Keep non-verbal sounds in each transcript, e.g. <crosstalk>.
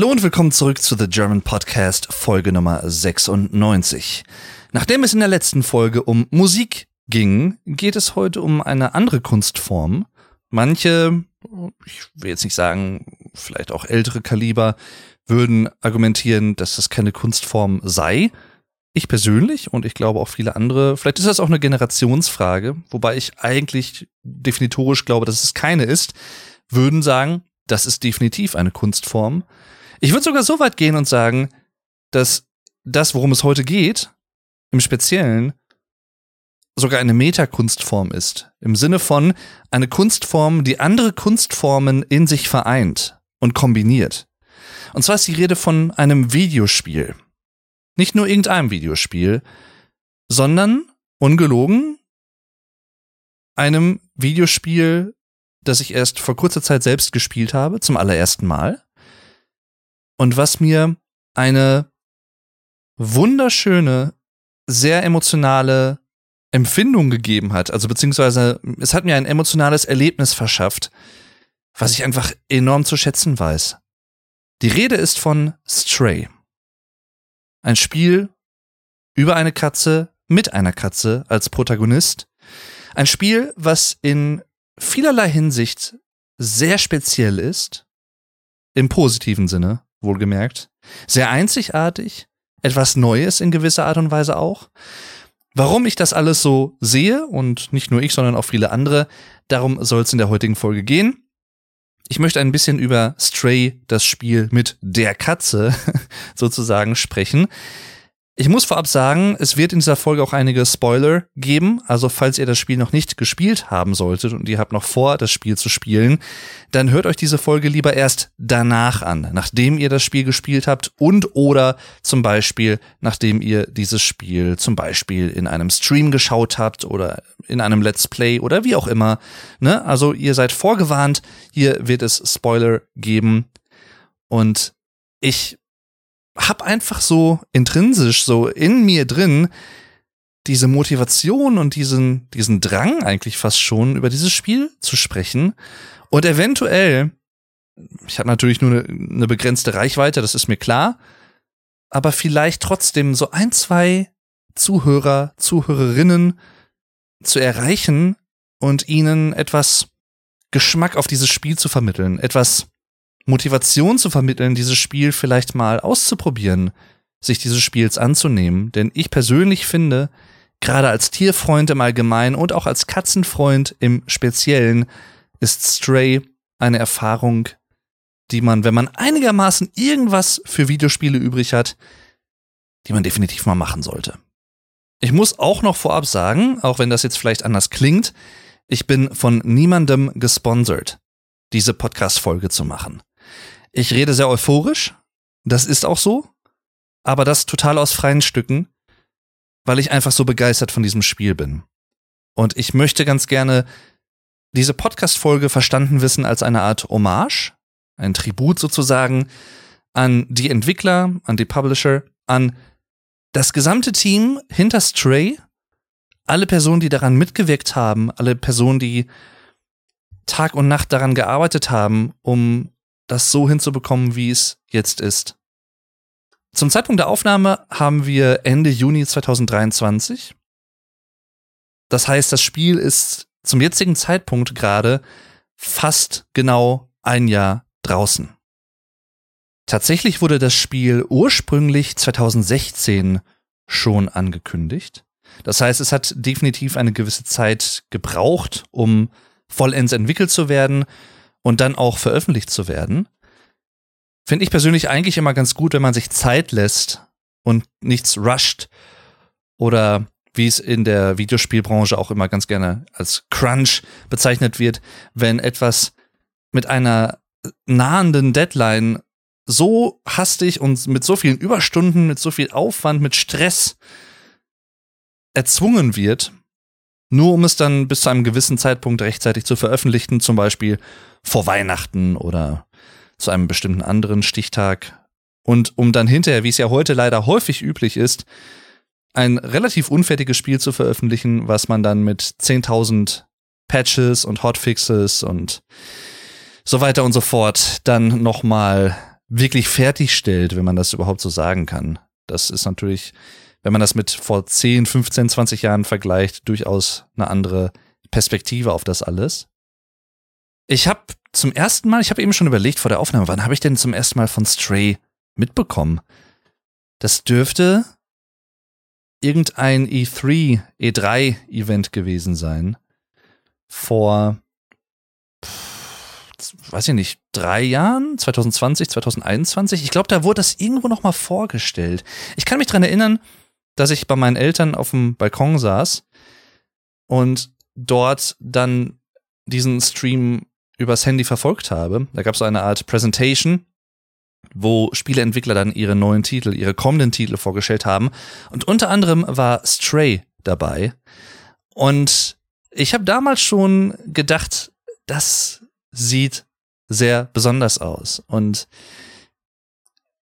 Hallo und willkommen zurück zu The German Podcast, Folge Nummer 96. Nachdem es in der letzten Folge um Musik ging, geht es heute um eine andere Kunstform. Manche, ich will jetzt nicht sagen, vielleicht auch ältere Kaliber, würden argumentieren, dass das keine Kunstform sei. Ich persönlich und ich glaube auch viele andere, vielleicht ist das auch eine Generationsfrage, wobei ich eigentlich definitorisch glaube, dass es keine ist, würden sagen, das ist definitiv eine Kunstform. Ich würde sogar so weit gehen und sagen, dass das, worum es heute geht, im Speziellen sogar eine Metakunstform ist. Im Sinne von eine Kunstform, die andere Kunstformen in sich vereint und kombiniert. Und zwar ist die Rede von einem Videospiel. Nicht nur irgendeinem Videospiel, sondern, ungelogen, einem Videospiel, das ich erst vor kurzer Zeit selbst gespielt habe, zum allerersten Mal und was mir eine wunderschöne, sehr emotionale Empfindung gegeben hat. Also beziehungsweise es hat mir ein emotionales Erlebnis verschafft, was ich einfach enorm zu schätzen weiß. Die Rede ist von Stray. Ein Spiel über eine Katze mit einer Katze als Protagonist. Ein Spiel, was in vielerlei Hinsicht sehr speziell ist, im positiven Sinne wohlgemerkt. Sehr einzigartig, etwas Neues in gewisser Art und Weise auch. Warum ich das alles so sehe und nicht nur ich, sondern auch viele andere, darum soll es in der heutigen Folge gehen. Ich möchte ein bisschen über Stray, das Spiel mit der Katze <laughs> sozusagen sprechen. Ich muss vorab sagen, es wird in dieser Folge auch einige Spoiler geben. Also falls ihr das Spiel noch nicht gespielt haben solltet und ihr habt noch vor, das Spiel zu spielen, dann hört euch diese Folge lieber erst danach an, nachdem ihr das Spiel gespielt habt und oder zum Beispiel, nachdem ihr dieses Spiel zum Beispiel in einem Stream geschaut habt oder in einem Let's Play oder wie auch immer. Ne? Also ihr seid vorgewarnt, hier wird es Spoiler geben. Und ich hab einfach so intrinsisch, so in mir drin, diese Motivation und diesen, diesen Drang eigentlich fast schon über dieses Spiel zu sprechen. Und eventuell, ich habe natürlich nur eine, eine begrenzte Reichweite, das ist mir klar, aber vielleicht trotzdem so ein, zwei Zuhörer, Zuhörerinnen zu erreichen und ihnen etwas Geschmack auf dieses Spiel zu vermitteln, etwas Motivation zu vermitteln, dieses Spiel vielleicht mal auszuprobieren, sich dieses Spiels anzunehmen. Denn ich persönlich finde, gerade als Tierfreund im Allgemeinen und auch als Katzenfreund im Speziellen, ist Stray eine Erfahrung, die man, wenn man einigermaßen irgendwas für Videospiele übrig hat, die man definitiv mal machen sollte. Ich muss auch noch vorab sagen, auch wenn das jetzt vielleicht anders klingt, ich bin von niemandem gesponsert, diese Podcast-Folge zu machen. Ich rede sehr euphorisch, das ist auch so, aber das total aus freien Stücken, weil ich einfach so begeistert von diesem Spiel bin. Und ich möchte ganz gerne diese Podcast-Folge verstanden wissen als eine Art Hommage, ein Tribut sozusagen an die Entwickler, an die Publisher, an das gesamte Team hinter Stray, alle Personen, die daran mitgewirkt haben, alle Personen, die Tag und Nacht daran gearbeitet haben, um das so hinzubekommen, wie es jetzt ist. Zum Zeitpunkt der Aufnahme haben wir Ende Juni 2023. Das heißt, das Spiel ist zum jetzigen Zeitpunkt gerade fast genau ein Jahr draußen. Tatsächlich wurde das Spiel ursprünglich 2016 schon angekündigt. Das heißt, es hat definitiv eine gewisse Zeit gebraucht, um vollends entwickelt zu werden und dann auch veröffentlicht zu werden. Finde ich persönlich eigentlich immer ganz gut, wenn man sich Zeit lässt und nichts rusht oder wie es in der Videospielbranche auch immer ganz gerne als Crunch bezeichnet wird, wenn etwas mit einer nahenden Deadline so hastig und mit so vielen Überstunden, mit so viel Aufwand, mit Stress erzwungen wird, nur um es dann bis zu einem gewissen Zeitpunkt rechtzeitig zu veröffentlichen, zum Beispiel vor Weihnachten oder zu einem bestimmten anderen Stichtag. Und um dann hinterher, wie es ja heute leider häufig üblich ist, ein relativ unfertiges Spiel zu veröffentlichen, was man dann mit 10.000 Patches und Hotfixes und so weiter und so fort dann nochmal wirklich fertigstellt, wenn man das überhaupt so sagen kann. Das ist natürlich, wenn man das mit vor 10, 15, 20 Jahren vergleicht, durchaus eine andere Perspektive auf das alles. Ich habe zum ersten Mal, ich habe eben schon überlegt vor der Aufnahme, wann habe ich denn zum ersten Mal von Stray mitbekommen? Das dürfte irgendein E3, E3-Event gewesen sein. Vor, weiß ich nicht, drei Jahren, 2020, 2021. Ich glaube, da wurde das irgendwo noch mal vorgestellt. Ich kann mich dran erinnern, dass ich bei meinen Eltern auf dem Balkon saß und dort dann diesen Stream übers Handy verfolgt habe. Da gab es so eine Art Presentation, wo Spieleentwickler dann ihre neuen Titel, ihre kommenden Titel vorgestellt haben. Und unter anderem war Stray dabei. Und ich habe damals schon gedacht, das sieht sehr besonders aus. Und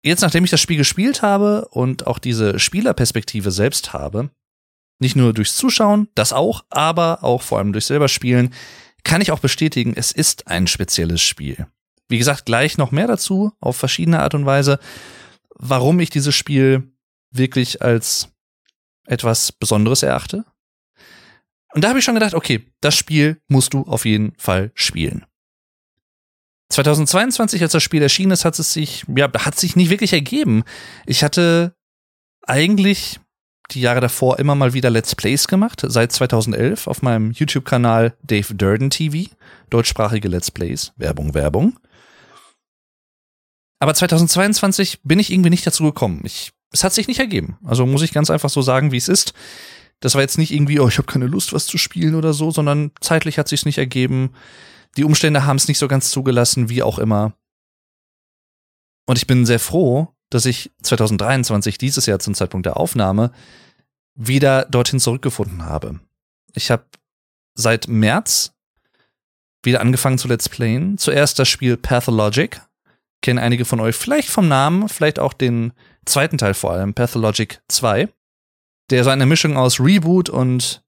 jetzt, nachdem ich das Spiel gespielt habe und auch diese Spielerperspektive selbst habe, nicht nur durchs Zuschauen, das auch, aber auch vor allem durch selber Spielen, kann ich auch bestätigen, es ist ein spezielles Spiel. Wie gesagt, gleich noch mehr dazu, auf verschiedene Art und Weise, warum ich dieses Spiel wirklich als etwas Besonderes erachte. Und da habe ich schon gedacht, okay, das Spiel musst du auf jeden Fall spielen. 2022, als das Spiel erschienen ist, hat es sich, ja, hat sich nicht wirklich ergeben. Ich hatte eigentlich die Jahre davor immer mal wieder Let's Plays gemacht, seit 2011 auf meinem YouTube-Kanal Dave Durden TV, deutschsprachige Let's Plays, Werbung, Werbung. Aber 2022 bin ich irgendwie nicht dazu gekommen. Ich, es hat sich nicht ergeben. Also muss ich ganz einfach so sagen, wie es ist. Das war jetzt nicht irgendwie, oh, ich habe keine Lust, was zu spielen oder so, sondern zeitlich hat sich's nicht ergeben. Die Umstände haben es nicht so ganz zugelassen, wie auch immer. Und ich bin sehr froh, dass ich 2023, dieses Jahr zum Zeitpunkt der Aufnahme, wieder dorthin zurückgefunden habe. Ich habe seit März wieder angefangen zu Let's Playen. Zuerst das Spiel Pathologic. Kennen einige von euch vielleicht vom Namen, vielleicht auch den zweiten Teil vor allem, Pathologic 2, der so eine Mischung aus Reboot und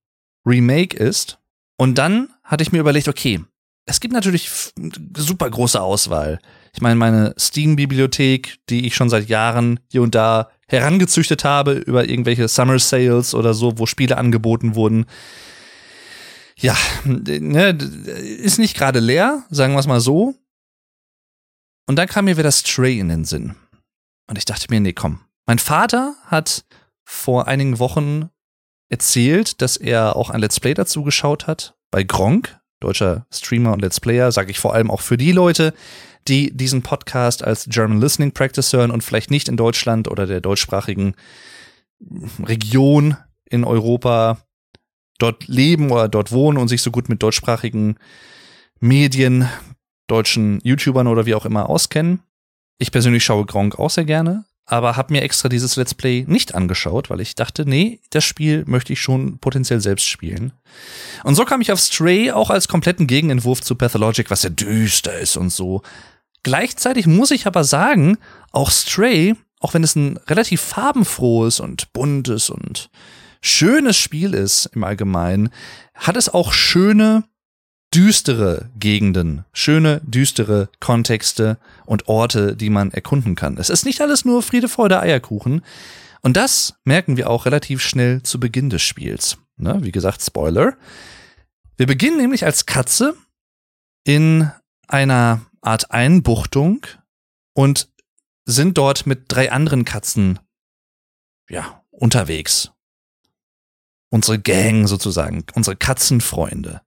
Remake ist. Und dann hatte ich mir überlegt, okay, es gibt natürlich super große Auswahl. Ich meine, meine Steam-Bibliothek, die ich schon seit Jahren hier und da herangezüchtet habe über irgendwelche Summer Sales oder so, wo Spiele angeboten wurden. Ja, ne, ist nicht gerade leer, sagen wir es mal so. Und dann kam mir wieder Stray in den Sinn. Und ich dachte mir, nee, komm. Mein Vater hat vor einigen Wochen erzählt, dass er auch ein Let's Play dazu geschaut hat bei Gronk, deutscher Streamer und Let's Player, sage ich vor allem auch für die Leute, die diesen Podcast als German Listening Practice hören und vielleicht nicht in Deutschland oder der deutschsprachigen Region in Europa dort leben oder dort wohnen und sich so gut mit deutschsprachigen Medien, deutschen YouTubern oder wie auch immer auskennen. Ich persönlich schaue Gronk auch sehr gerne, aber habe mir extra dieses Let's Play nicht angeschaut, weil ich dachte, nee, das Spiel möchte ich schon potenziell selbst spielen. Und so kam ich auf Stray auch als kompletten Gegenentwurf zu Pathologic, was ja düster ist und so. Gleichzeitig muss ich aber sagen, auch Stray, auch wenn es ein relativ farbenfrohes und buntes und schönes Spiel ist im Allgemeinen, hat es auch schöne düstere Gegenden, schöne, düstere Kontexte und Orte, die man erkunden kann. Es ist nicht alles nur Friede, Freude, Eierkuchen. Und das merken wir auch relativ schnell zu Beginn des Spiels. Ne? Wie gesagt, Spoiler. Wir beginnen nämlich als Katze in einer Art Einbuchtung und sind dort mit drei anderen Katzen, ja, unterwegs. Unsere Gang sozusagen, unsere Katzenfreunde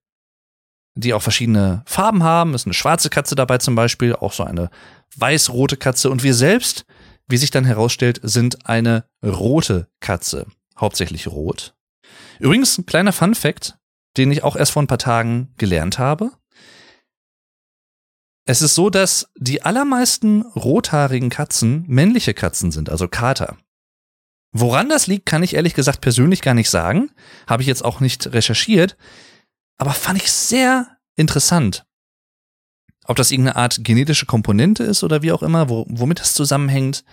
die auch verschiedene Farben haben. Ist eine schwarze Katze dabei zum Beispiel, auch so eine weiß-rote Katze. Und wir selbst, wie sich dann herausstellt, sind eine rote Katze. Hauptsächlich rot. Übrigens, ein kleiner Fun Fact, den ich auch erst vor ein paar Tagen gelernt habe. Es ist so, dass die allermeisten rothaarigen Katzen männliche Katzen sind, also Kater. Woran das liegt, kann ich ehrlich gesagt persönlich gar nicht sagen. Habe ich jetzt auch nicht recherchiert aber fand ich sehr interessant. Ob das irgendeine Art genetische Komponente ist oder wie auch immer, wo, womit das zusammenhängt.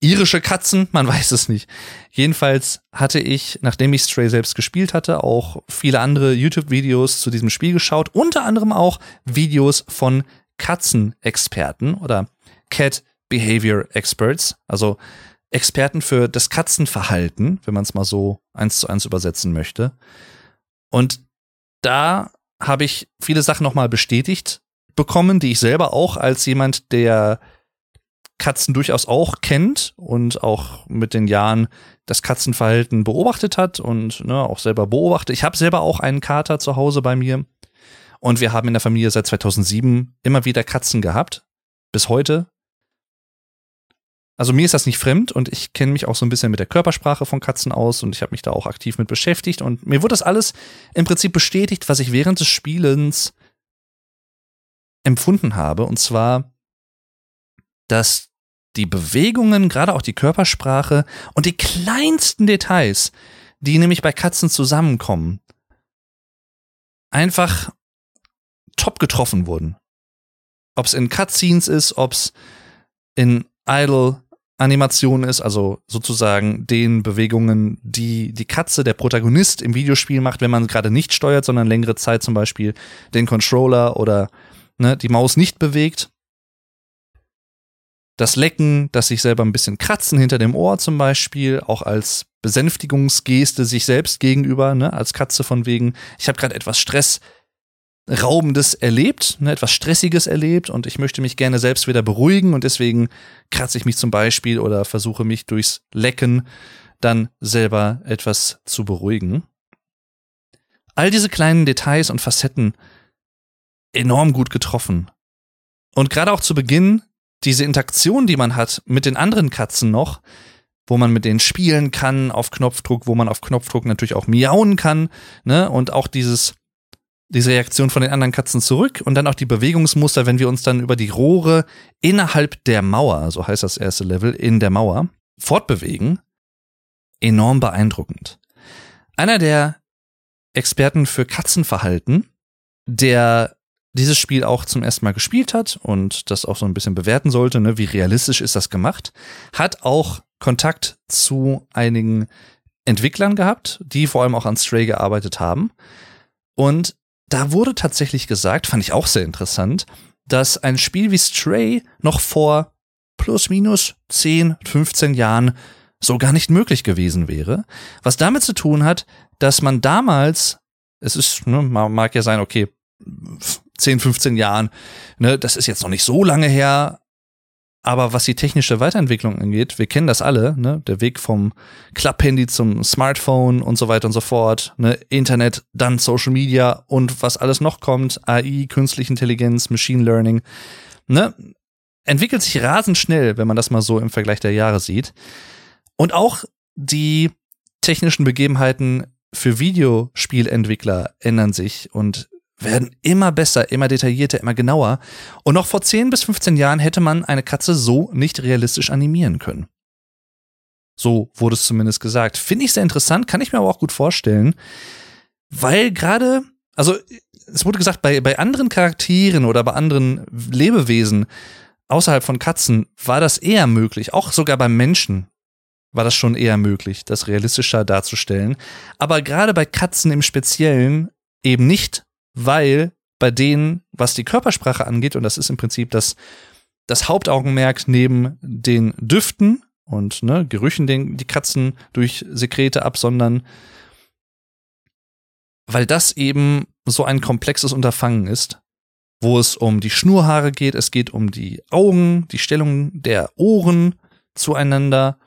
Irische Katzen, man <laughs> weiß es nicht. Jedenfalls hatte ich, nachdem ich Stray selbst gespielt hatte, auch viele andere YouTube-Videos zu diesem Spiel geschaut, unter anderem auch Videos von Katzenexperten oder Cat Behavior Experts, also Experten für das Katzenverhalten, wenn man es mal so eins zu eins übersetzen möchte. Und da habe ich viele Sachen nochmal bestätigt bekommen, die ich selber auch als jemand, der Katzen durchaus auch kennt und auch mit den Jahren das Katzenverhalten beobachtet hat und ne, auch selber beobachtet. Ich habe selber auch einen Kater zu Hause bei mir und wir haben in der Familie seit 2007 immer wieder Katzen gehabt, bis heute. Also mir ist das nicht fremd und ich kenne mich auch so ein bisschen mit der Körpersprache von Katzen aus und ich habe mich da auch aktiv mit beschäftigt und mir wurde das alles im Prinzip bestätigt, was ich während des Spielens empfunden habe und zwar, dass die Bewegungen, gerade auch die Körpersprache und die kleinsten Details, die nämlich bei Katzen zusammenkommen, einfach top getroffen wurden. Ob es in Cutscenes ist, ob es in Idle Animation ist, also sozusagen den Bewegungen, die die Katze, der Protagonist im Videospiel macht, wenn man gerade nicht steuert, sondern längere Zeit zum Beispiel den Controller oder ne, die Maus nicht bewegt. Das Lecken, das sich selber ein bisschen kratzen hinter dem Ohr zum Beispiel, auch als Besänftigungsgeste sich selbst gegenüber, ne, als Katze von wegen, ich habe gerade etwas Stress, Raubendes erlebt, ne, etwas Stressiges erlebt und ich möchte mich gerne selbst wieder beruhigen und deswegen kratze ich mich zum Beispiel oder versuche mich durchs Lecken dann selber etwas zu beruhigen. All diese kleinen Details und Facetten enorm gut getroffen. Und gerade auch zu Beginn diese Interaktion, die man hat mit den anderen Katzen noch, wo man mit denen spielen kann auf Knopfdruck, wo man auf Knopfdruck natürlich auch miauen kann, ne? Und auch dieses diese Reaktion von den anderen Katzen zurück und dann auch die Bewegungsmuster, wenn wir uns dann über die Rohre innerhalb der Mauer, so heißt das erste Level, in der Mauer, fortbewegen, enorm beeindruckend. Einer der Experten für Katzenverhalten, der dieses Spiel auch zum ersten Mal gespielt hat und das auch so ein bisschen bewerten sollte, ne, wie realistisch ist das gemacht, hat auch Kontakt zu einigen Entwicklern gehabt, die vor allem auch an Stray gearbeitet haben. Und da wurde tatsächlich gesagt, fand ich auch sehr interessant, dass ein Spiel wie Stray noch vor plus minus 10, 15 Jahren so gar nicht möglich gewesen wäre. Was damit zu tun hat, dass man damals, es ist, ne, mag ja sein, okay, 10, 15 Jahren, ne, das ist jetzt noch nicht so lange her, aber was die technische Weiterentwicklung angeht, wir kennen das alle, ne? Der Weg vom Klapphandy zum Smartphone und so weiter und so fort, ne? Internet, dann Social Media und was alles noch kommt, AI, künstliche Intelligenz, Machine Learning, ne? Entwickelt sich rasend schnell, wenn man das mal so im Vergleich der Jahre sieht. Und auch die technischen Begebenheiten für Videospielentwickler ändern sich und werden immer besser, immer detaillierter, immer genauer. Und noch vor 10 bis 15 Jahren hätte man eine Katze so nicht realistisch animieren können. So wurde es zumindest gesagt. Finde ich sehr interessant, kann ich mir aber auch gut vorstellen, weil gerade, also es wurde gesagt, bei, bei anderen Charakteren oder bei anderen Lebewesen außerhalb von Katzen war das eher möglich, auch sogar beim Menschen war das schon eher möglich, das realistischer darzustellen. Aber gerade bei Katzen im Speziellen eben nicht weil bei denen, was die Körpersprache angeht, und das ist im Prinzip das, das Hauptaugenmerk neben den Düften und ne, Gerüchen, den die Katzen durch Sekrete absondern, weil das eben so ein komplexes Unterfangen ist, wo es um die Schnurhaare geht, es geht um die Augen, die Stellung der Ohren zueinander,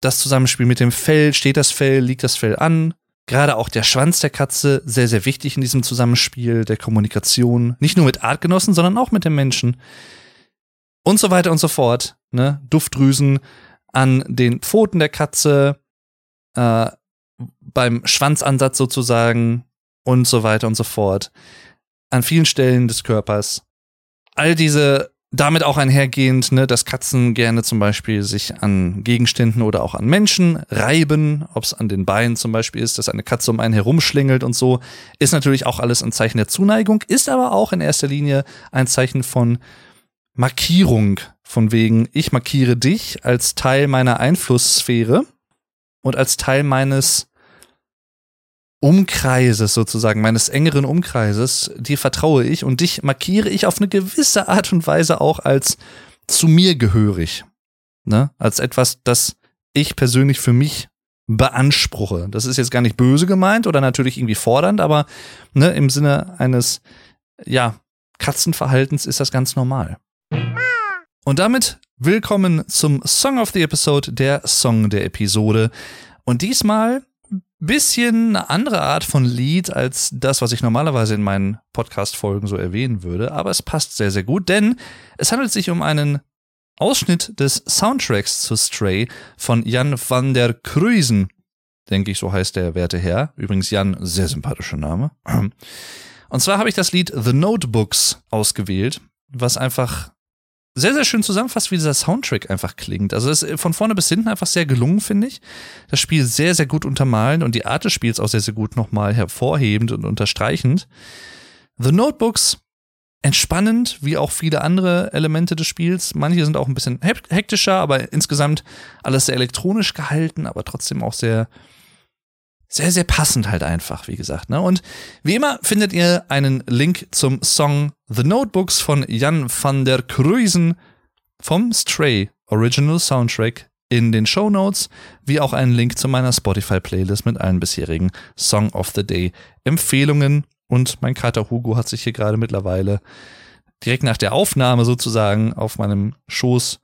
das Zusammenspiel mit dem Fell, steht das Fell, liegt das Fell an, Gerade auch der Schwanz der Katze, sehr, sehr wichtig in diesem Zusammenspiel der Kommunikation. Nicht nur mit Artgenossen, sondern auch mit dem Menschen. Und so weiter und so fort. Ne? Duftdrüsen an den Pfoten der Katze, äh, beim Schwanzansatz sozusagen und so weiter und so fort. An vielen Stellen des Körpers. All diese damit auch einhergehend, ne, dass Katzen gerne zum Beispiel sich an Gegenständen oder auch an Menschen reiben, ob es an den Beinen zum Beispiel ist, dass eine Katze um einen herumschlingelt und so, ist natürlich auch alles ein Zeichen der Zuneigung, ist aber auch in erster Linie ein Zeichen von Markierung, von wegen, ich markiere dich als Teil meiner Einflusssphäre und als Teil meines Umkreises sozusagen, meines engeren Umkreises, dir vertraue ich und dich markiere ich auf eine gewisse Art und Weise auch als zu mir gehörig. Ne? Als etwas, das ich persönlich für mich beanspruche. Das ist jetzt gar nicht böse gemeint oder natürlich irgendwie fordernd, aber ne, im Sinne eines, ja, Katzenverhaltens ist das ganz normal. Und damit willkommen zum Song of the Episode, der Song der Episode. Und diesmal bisschen eine andere Art von Lied als das, was ich normalerweise in meinen Podcast-Folgen so erwähnen würde, aber es passt sehr, sehr gut, denn es handelt sich um einen Ausschnitt des Soundtracks zu Stray von Jan van der Kruisen. Denke ich, so heißt der werte Herr. Übrigens Jan, sehr sympathischer Name. Und zwar habe ich das Lied The Notebooks ausgewählt, was einfach sehr, sehr schön zusammenfasst, wie dieser Soundtrack einfach klingt. Also es ist von vorne bis hinten einfach sehr gelungen, finde ich. Das Spiel sehr, sehr gut untermalen und die Art des Spiels auch sehr, sehr gut nochmal hervorhebend und unterstreichend. The Notebooks entspannend, wie auch viele andere Elemente des Spiels. Manche sind auch ein bisschen hektischer, aber insgesamt alles sehr elektronisch gehalten, aber trotzdem auch sehr, sehr, sehr passend halt einfach, wie gesagt. Ne? Und wie immer findet ihr einen Link zum Song The Notebooks von Jan van der Kruisen vom Stray Original Soundtrack in den Show Notes, wie auch einen Link zu meiner Spotify-Playlist mit allen bisherigen Song of the Day Empfehlungen. Und mein Kater Hugo hat sich hier gerade mittlerweile direkt nach der Aufnahme sozusagen auf meinem Schoß,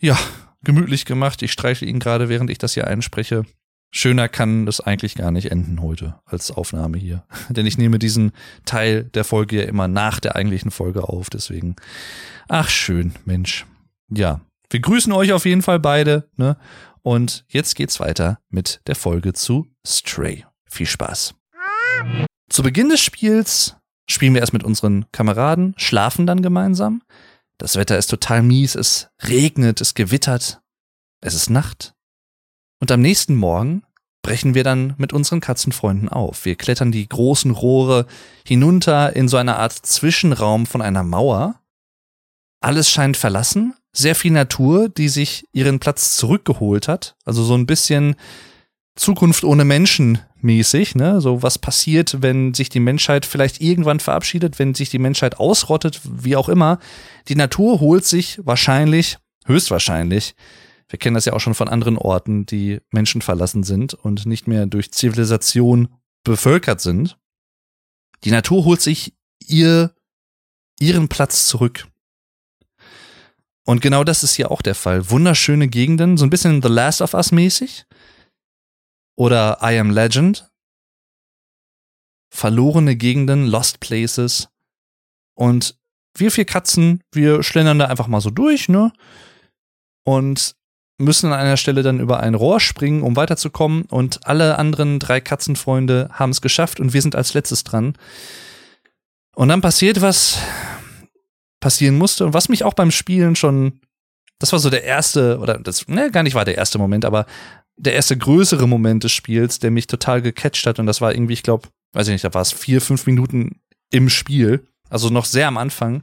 ja, gemütlich gemacht. Ich streiche ihn gerade, während ich das hier einspreche. Schöner kann das eigentlich gar nicht enden heute als Aufnahme hier. <laughs> Denn ich nehme diesen Teil der Folge ja immer nach der eigentlichen Folge auf. Deswegen, ach schön, Mensch. Ja, wir grüßen euch auf jeden Fall beide. Ne? Und jetzt geht's weiter mit der Folge zu Stray. Viel Spaß. Zu Beginn des Spiels spielen wir erst mit unseren Kameraden, schlafen dann gemeinsam. Das Wetter ist total mies, es regnet, es gewittert, es ist Nacht. Und am nächsten Morgen brechen wir dann mit unseren Katzenfreunden auf. Wir klettern die großen Rohre hinunter in so eine Art Zwischenraum von einer Mauer. Alles scheint verlassen, sehr viel Natur, die sich ihren Platz zurückgeholt hat. Also so ein bisschen Zukunft ohne Menschen mäßig, ne? So was passiert, wenn sich die Menschheit vielleicht irgendwann verabschiedet, wenn sich die Menschheit ausrottet, wie auch immer. Die Natur holt sich wahrscheinlich, höchstwahrscheinlich, wir kennen das ja auch schon von anderen Orten, die Menschen verlassen sind und nicht mehr durch Zivilisation bevölkert sind. Die Natur holt sich ihr, ihren Platz zurück. Und genau das ist hier auch der Fall. Wunderschöne Gegenden, so ein bisschen The Last of Us mäßig. Oder I Am Legend. Verlorene Gegenden, Lost Places. Und wir vier Katzen, wir schlendern da einfach mal so durch, ne? Und müssen an einer Stelle dann über ein Rohr springen, um weiterzukommen. Und alle anderen drei Katzenfreunde haben es geschafft und wir sind als letztes dran. Und dann passiert was passieren musste und was mich auch beim Spielen schon, das war so der erste, oder das, ne, gar nicht war der erste Moment, aber der erste größere Moment des Spiels, der mich total gecatcht hat. Und das war irgendwie, ich glaube, weiß ich nicht, da war es vier, fünf Minuten im Spiel, also noch sehr am Anfang,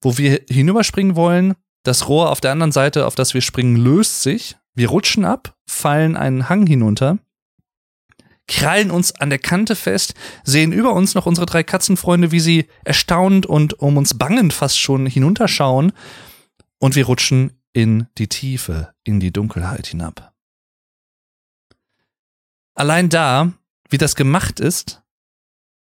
wo wir hinüberspringen wollen das Rohr auf der anderen Seite, auf das wir springen, löst sich. Wir rutschen ab, fallen einen Hang hinunter, krallen uns an der Kante fest, sehen über uns noch unsere drei Katzenfreunde, wie sie erstaunt und um uns bangend fast schon hinunterschauen. Und wir rutschen in die Tiefe, in die Dunkelheit hinab. Allein da, wie das gemacht ist,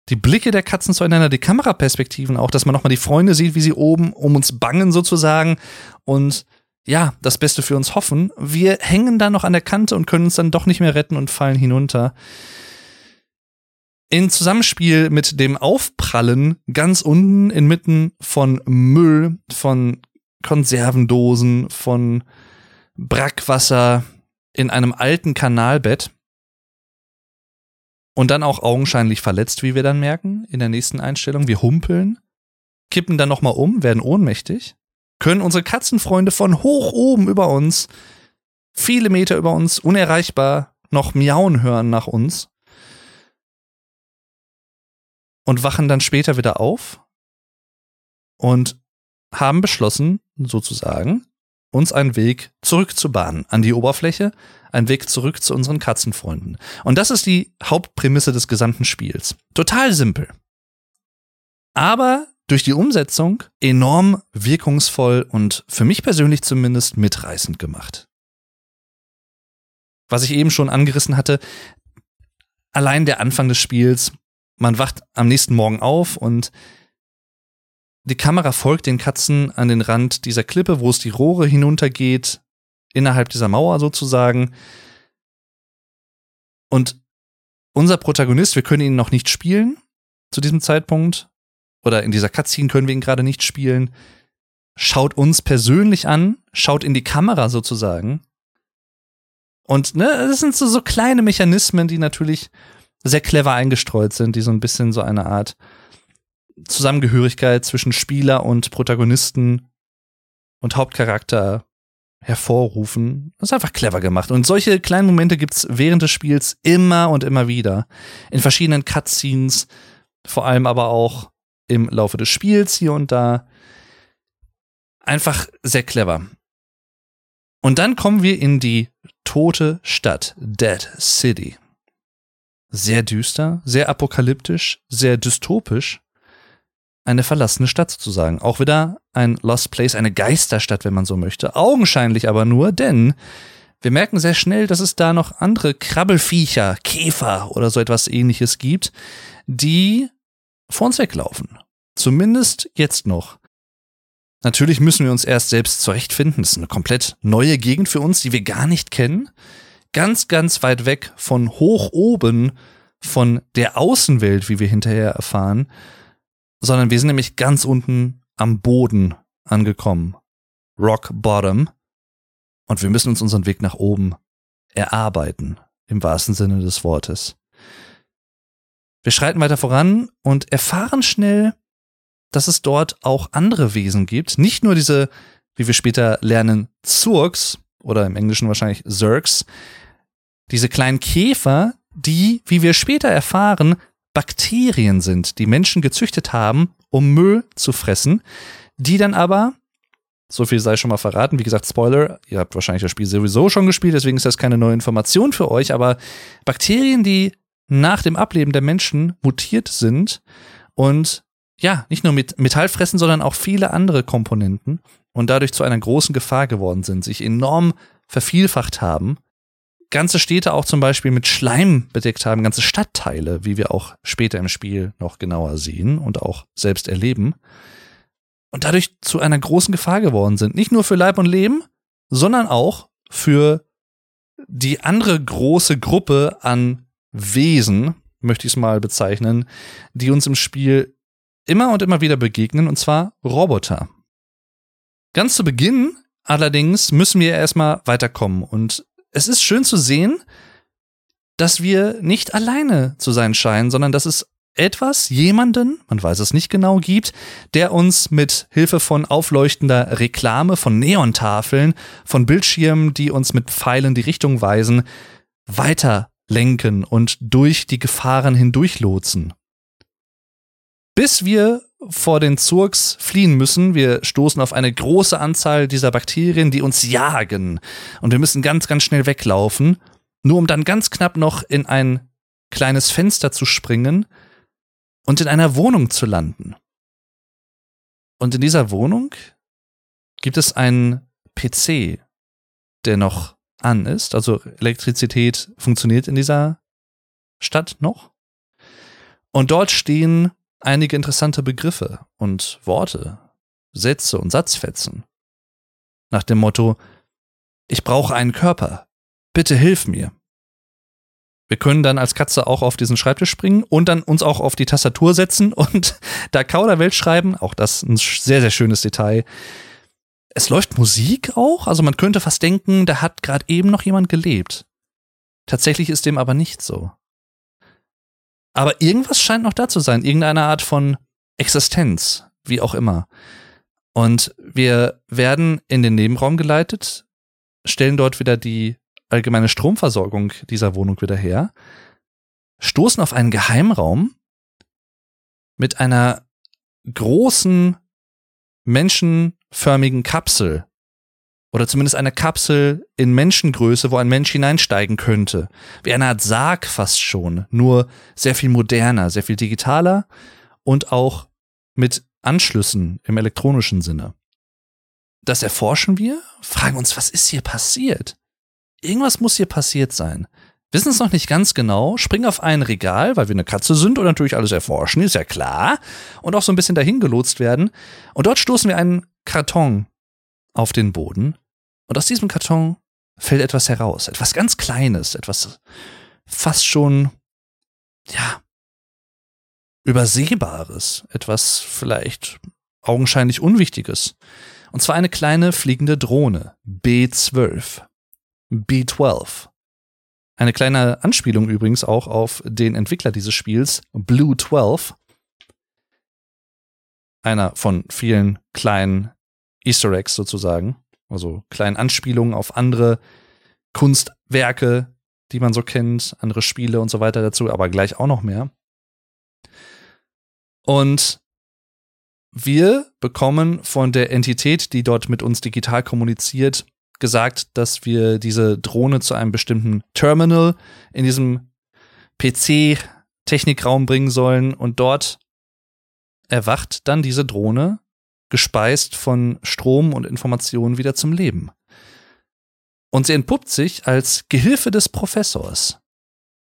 die Blicke der Katzen zueinander, die Kameraperspektiven auch, dass man nochmal die Freunde sieht, wie sie oben um uns bangen sozusagen und ja, das Beste für uns hoffen. Wir hängen da noch an der Kante und können uns dann doch nicht mehr retten und fallen hinunter. In Zusammenspiel mit dem Aufprallen ganz unten inmitten von Müll, von Konservendosen, von Brackwasser in einem alten Kanalbett, und dann auch augenscheinlich verletzt, wie wir dann merken in der nächsten Einstellung. Wir humpeln, kippen dann nochmal um, werden ohnmächtig, können unsere Katzenfreunde von hoch oben über uns, viele Meter über uns, unerreichbar, noch miauen hören nach uns und wachen dann später wieder auf und haben beschlossen, sozusagen, uns einen Weg zurückzubahnen an die Oberfläche, einen Weg zurück zu unseren Katzenfreunden. Und das ist die Hauptprämisse des gesamten Spiels. Total simpel. Aber durch die Umsetzung enorm wirkungsvoll und für mich persönlich zumindest mitreißend gemacht. Was ich eben schon angerissen hatte, allein der Anfang des Spiels, man wacht am nächsten Morgen auf und die Kamera folgt den Katzen an den Rand dieser Klippe, wo es die Rohre hinuntergeht, innerhalb dieser Mauer sozusagen. Und unser Protagonist, wir können ihn noch nicht spielen zu diesem Zeitpunkt, oder in dieser Cutscene können wir ihn gerade nicht spielen, schaut uns persönlich an, schaut in die Kamera sozusagen. Und ne, das sind so, so kleine Mechanismen, die natürlich sehr clever eingestreut sind, die so ein bisschen so eine Art Zusammengehörigkeit zwischen Spieler und Protagonisten und Hauptcharakter hervorrufen. Das ist einfach clever gemacht. Und solche kleinen Momente gibt's während des Spiels immer und immer wieder. In verschiedenen Cutscenes, vor allem aber auch im Laufe des Spiels hier und da. Einfach sehr clever. Und dann kommen wir in die tote Stadt, Dead City. Sehr düster, sehr apokalyptisch, sehr dystopisch. Eine verlassene Stadt sozusagen. Auch wieder ein Lost Place, eine Geisterstadt, wenn man so möchte. Augenscheinlich aber nur, denn wir merken sehr schnell, dass es da noch andere Krabbelfiecher, Käfer oder so etwas ähnliches gibt, die vor uns weglaufen. Zumindest jetzt noch. Natürlich müssen wir uns erst selbst zurechtfinden. Das ist eine komplett neue Gegend für uns, die wir gar nicht kennen. Ganz, ganz weit weg von hoch oben, von der Außenwelt, wie wir hinterher erfahren, sondern wir sind nämlich ganz unten am Boden angekommen. Rock Bottom. Und wir müssen uns unseren Weg nach oben erarbeiten, im wahrsten Sinne des Wortes. Wir schreiten weiter voran und erfahren schnell, dass es dort auch andere Wesen gibt. Nicht nur diese, wie wir später lernen, Zurks oder im Englischen wahrscheinlich Zergs, diese kleinen Käfer, die, wie wir später erfahren, Bakterien sind, die Menschen gezüchtet haben, um Müll zu fressen, die dann aber, so viel sei schon mal verraten, wie gesagt, Spoiler, ihr habt wahrscheinlich das Spiel sowieso schon gespielt, deswegen ist das keine neue Information für euch, aber Bakterien, die nach dem Ableben der Menschen mutiert sind und ja, nicht nur mit Metall fressen, sondern auch viele andere Komponenten und dadurch zu einer großen Gefahr geworden sind, sich enorm vervielfacht haben. Ganze Städte auch zum Beispiel mit Schleim bedeckt haben, ganze Stadtteile, wie wir auch später im Spiel noch genauer sehen und auch selbst erleben. Und dadurch zu einer großen Gefahr geworden sind. Nicht nur für Leib und Leben, sondern auch für die andere große Gruppe an Wesen, möchte ich es mal bezeichnen, die uns im Spiel immer und immer wieder begegnen, und zwar Roboter. Ganz zu Beginn allerdings müssen wir erstmal weiterkommen. Und es ist schön zu sehen, dass wir nicht alleine zu sein scheinen, sondern dass es etwas, jemanden, man weiß es nicht genau, gibt, der uns mit Hilfe von aufleuchtender Reklame, von Neontafeln, von Bildschirmen, die uns mit Pfeilen die Richtung weisen, weiter lenken und durch die Gefahren hindurchlotsen. Bis wir vor den Zurks fliehen müssen. Wir stoßen auf eine große Anzahl dieser Bakterien, die uns jagen. Und wir müssen ganz, ganz schnell weglaufen, nur um dann ganz knapp noch in ein kleines Fenster zu springen und in einer Wohnung zu landen. Und in dieser Wohnung gibt es einen PC, der noch an ist. Also Elektrizität funktioniert in dieser Stadt noch. Und dort stehen einige interessante Begriffe und Worte, Sätze und Satzfetzen. Nach dem Motto, ich brauche einen Körper, bitte hilf mir. Wir können dann als Katze auch auf diesen Schreibtisch springen und dann uns auch auf die Tastatur setzen und <laughs> da Kauderwelt schreiben. Auch das ein sehr, sehr schönes Detail. Es läuft Musik auch, also man könnte fast denken, da hat gerade eben noch jemand gelebt. Tatsächlich ist dem aber nicht so. Aber irgendwas scheint noch da zu sein, irgendeine Art von Existenz, wie auch immer. Und wir werden in den Nebenraum geleitet, stellen dort wieder die allgemeine Stromversorgung dieser Wohnung wieder her, stoßen auf einen Geheimraum mit einer großen menschenförmigen Kapsel, oder zumindest eine Kapsel in Menschengröße, wo ein Mensch hineinsteigen könnte. Wie eine Art Sarg fast schon, nur sehr viel moderner, sehr viel digitaler und auch mit Anschlüssen im elektronischen Sinne. Das erforschen wir, fragen uns, was ist hier passiert? Irgendwas muss hier passiert sein. Wissen es noch nicht ganz genau, springen auf ein Regal, weil wir eine Katze sind und natürlich alles erforschen, ist ja klar. Und auch so ein bisschen dahin gelotst werden. Und dort stoßen wir einen Karton auf den Boden. Und aus diesem Karton fällt etwas heraus. Etwas ganz Kleines, etwas fast schon, ja, Übersehbares. Etwas vielleicht augenscheinlich Unwichtiges. Und zwar eine kleine fliegende Drohne. B12. B12. Eine kleine Anspielung übrigens auch auf den Entwickler dieses Spiels, Blue 12. Einer von vielen kleinen Easter Eggs sozusagen. Also kleinen Anspielungen auf andere Kunstwerke, die man so kennt, andere Spiele und so weiter dazu, aber gleich auch noch mehr. Und wir bekommen von der Entität, die dort mit uns digital kommuniziert, gesagt, dass wir diese Drohne zu einem bestimmten Terminal in diesem PC-Technikraum bringen sollen und dort erwacht dann diese Drohne, gespeist von Strom und Informationen wieder zum Leben. Und sie entpuppt sich als Gehilfe des Professors,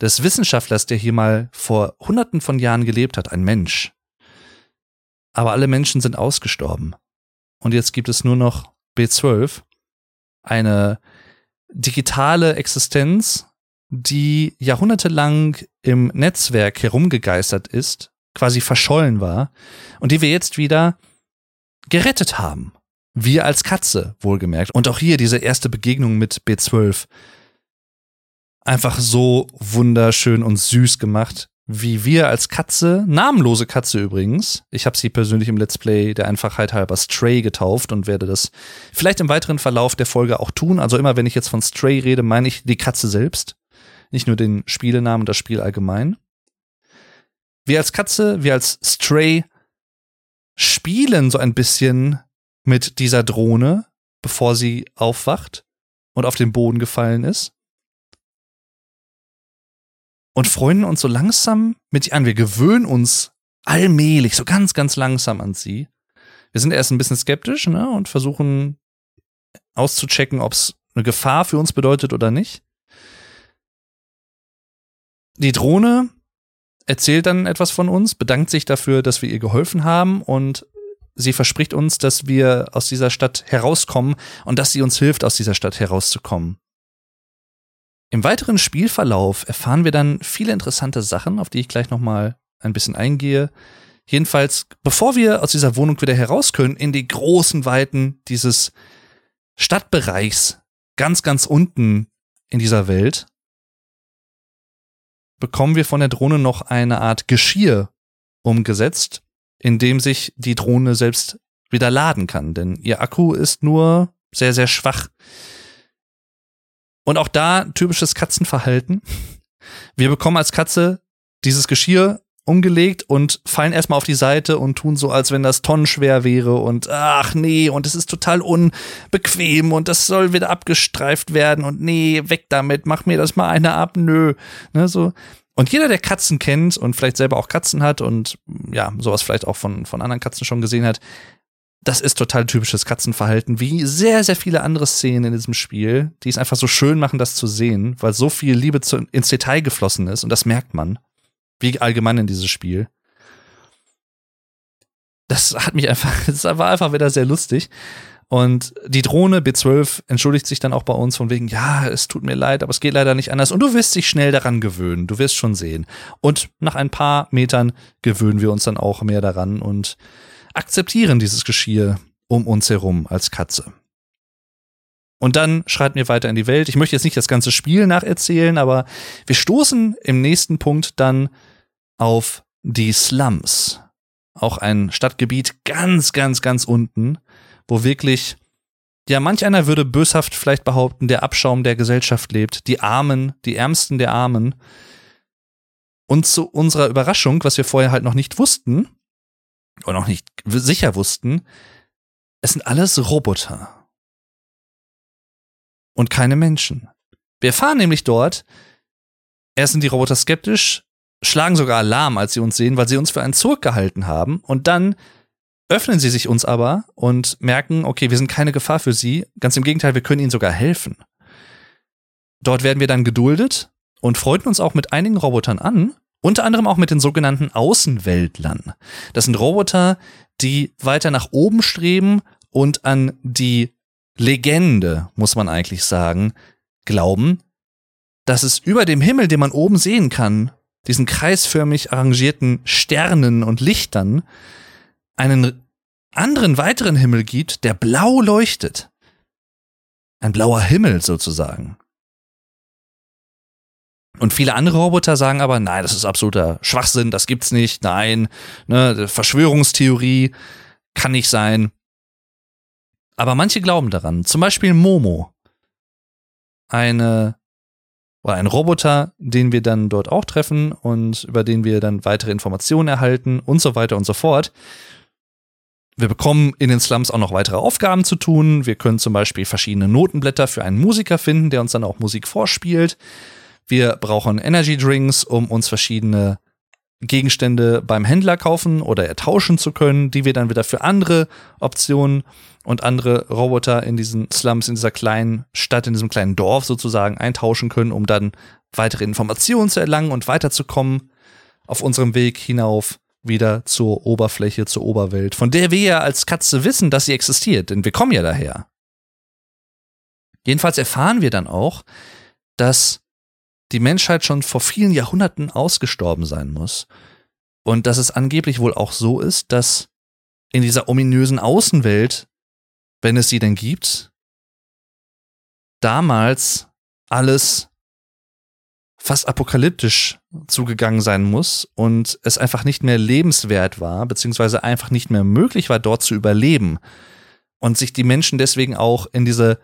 des Wissenschaftlers, der hier mal vor hunderten von Jahren gelebt hat, ein Mensch. Aber alle Menschen sind ausgestorben. Und jetzt gibt es nur noch B12, eine digitale Existenz, die jahrhundertelang im Netzwerk herumgegeistert ist, quasi verschollen war und die wir jetzt wieder gerettet haben. Wir als Katze, wohlgemerkt. Und auch hier diese erste Begegnung mit B12. Einfach so wunderschön und süß gemacht wie wir als Katze, namenlose Katze übrigens, ich habe sie persönlich im Let's Play der Einfachheit halber Stray getauft und werde das vielleicht im weiteren Verlauf der Folge auch tun. Also immer wenn ich jetzt von Stray rede, meine ich die Katze selbst, nicht nur den Spielenamen, das Spiel allgemein. Wir als Katze, wir als Stray spielen so ein bisschen mit dieser Drohne, bevor sie aufwacht und auf den Boden gefallen ist und freunden uns so langsam mit ihr an. Wir gewöhnen uns allmählich, so ganz, ganz langsam an sie. Wir sind erst ein bisschen skeptisch ne, und versuchen auszuchecken, ob es eine Gefahr für uns bedeutet oder nicht. Die Drohne erzählt dann etwas von uns, bedankt sich dafür, dass wir ihr geholfen haben und sie verspricht uns, dass wir aus dieser Stadt herauskommen und dass sie uns hilft, aus dieser Stadt herauszukommen. Im weiteren Spielverlauf erfahren wir dann viele interessante Sachen, auf die ich gleich nochmal ein bisschen eingehe. Jedenfalls, bevor wir aus dieser Wohnung wieder heraus können, in die großen Weiten dieses Stadtbereichs, ganz, ganz unten in dieser Welt, bekommen wir von der Drohne noch eine Art Geschirr umgesetzt, in dem sich die Drohne selbst wieder laden kann, denn ihr Akku ist nur sehr, sehr schwach. Und auch da typisches Katzenverhalten. Wir bekommen als Katze dieses Geschirr umgelegt und fallen erstmal auf die Seite und tun so, als wenn das tonnenschwer wäre und ach nee, und es ist total unbequem und das soll wieder abgestreift werden und nee, weg damit, mach mir das mal eine ab, nö. Ne, so. Und jeder, der Katzen kennt und vielleicht selber auch Katzen hat und ja, sowas vielleicht auch von, von anderen Katzen schon gesehen hat, das ist total typisches Katzenverhalten, wie sehr, sehr viele andere Szenen in diesem Spiel, die es einfach so schön machen, das zu sehen, weil so viel Liebe zu, ins Detail geflossen ist und das merkt man. Wie allgemein in dieses Spiel. Das hat mich einfach, <laughs> das war einfach wieder sehr lustig. Und die Drohne B12 entschuldigt sich dann auch bei uns von wegen, ja, es tut mir leid, aber es geht leider nicht anders. Und du wirst dich schnell daran gewöhnen. Du wirst schon sehen. Und nach ein paar Metern gewöhnen wir uns dann auch mehr daran und akzeptieren dieses Geschirr um uns herum als Katze. Und dann schreiten wir weiter in die Welt. Ich möchte jetzt nicht das ganze Spiel nacherzählen, aber wir stoßen im nächsten Punkt dann auf die Slums. Auch ein Stadtgebiet ganz, ganz, ganz unten, wo wirklich, ja, manch einer würde böshaft vielleicht behaupten, der Abschaum der Gesellschaft lebt. Die Armen, die Ärmsten der Armen. Und zu unserer Überraschung, was wir vorher halt noch nicht wussten, und noch nicht sicher wussten, es sind alles Roboter. Und keine Menschen. Wir erfahren nämlich dort, erst sind die Roboter skeptisch, schlagen sogar Alarm, als sie uns sehen, weil sie uns für einen Zurück gehalten haben. Und dann öffnen sie sich uns aber und merken, okay, wir sind keine Gefahr für sie. Ganz im Gegenteil, wir können ihnen sogar helfen. Dort werden wir dann geduldet und freunden uns auch mit einigen Robotern an, unter anderem auch mit den sogenannten Außenweltlern. Das sind Roboter, die weiter nach oben streben und an die Legende, muss man eigentlich sagen, glauben, dass es über dem Himmel, den man oben sehen kann, diesen kreisförmig arrangierten Sternen und Lichtern, einen anderen weiteren Himmel gibt, der blau leuchtet. Ein blauer Himmel sozusagen. Und viele andere Roboter sagen aber, nein, das ist absoluter Schwachsinn, das gibt's nicht, nein, ne, Verschwörungstheorie kann nicht sein. Aber manche glauben daran. Zum Beispiel Momo. Eine oder ein Roboter, den wir dann dort auch treffen und über den wir dann weitere Informationen erhalten und so weiter und so fort. Wir bekommen in den Slums auch noch weitere Aufgaben zu tun. Wir können zum Beispiel verschiedene Notenblätter für einen Musiker finden, der uns dann auch Musik vorspielt. Wir brauchen Energy Drinks, um uns verschiedene Gegenstände beim Händler kaufen oder ertauschen zu können, die wir dann wieder für andere Optionen und andere Roboter in diesen Slums, in dieser kleinen Stadt, in diesem kleinen Dorf sozusagen eintauschen können, um dann weitere Informationen zu erlangen und weiterzukommen auf unserem Weg hinauf wieder zur Oberfläche, zur Oberwelt, von der wir ja als Katze wissen, dass sie existiert, denn wir kommen ja daher. Jedenfalls erfahren wir dann auch, dass die Menschheit schon vor vielen Jahrhunderten ausgestorben sein muss. Und dass es angeblich wohl auch so ist, dass in dieser ominösen Außenwelt, wenn es sie denn gibt, damals alles fast apokalyptisch zugegangen sein muss und es einfach nicht mehr lebenswert war, beziehungsweise einfach nicht mehr möglich war, dort zu überleben. Und sich die Menschen deswegen auch in diese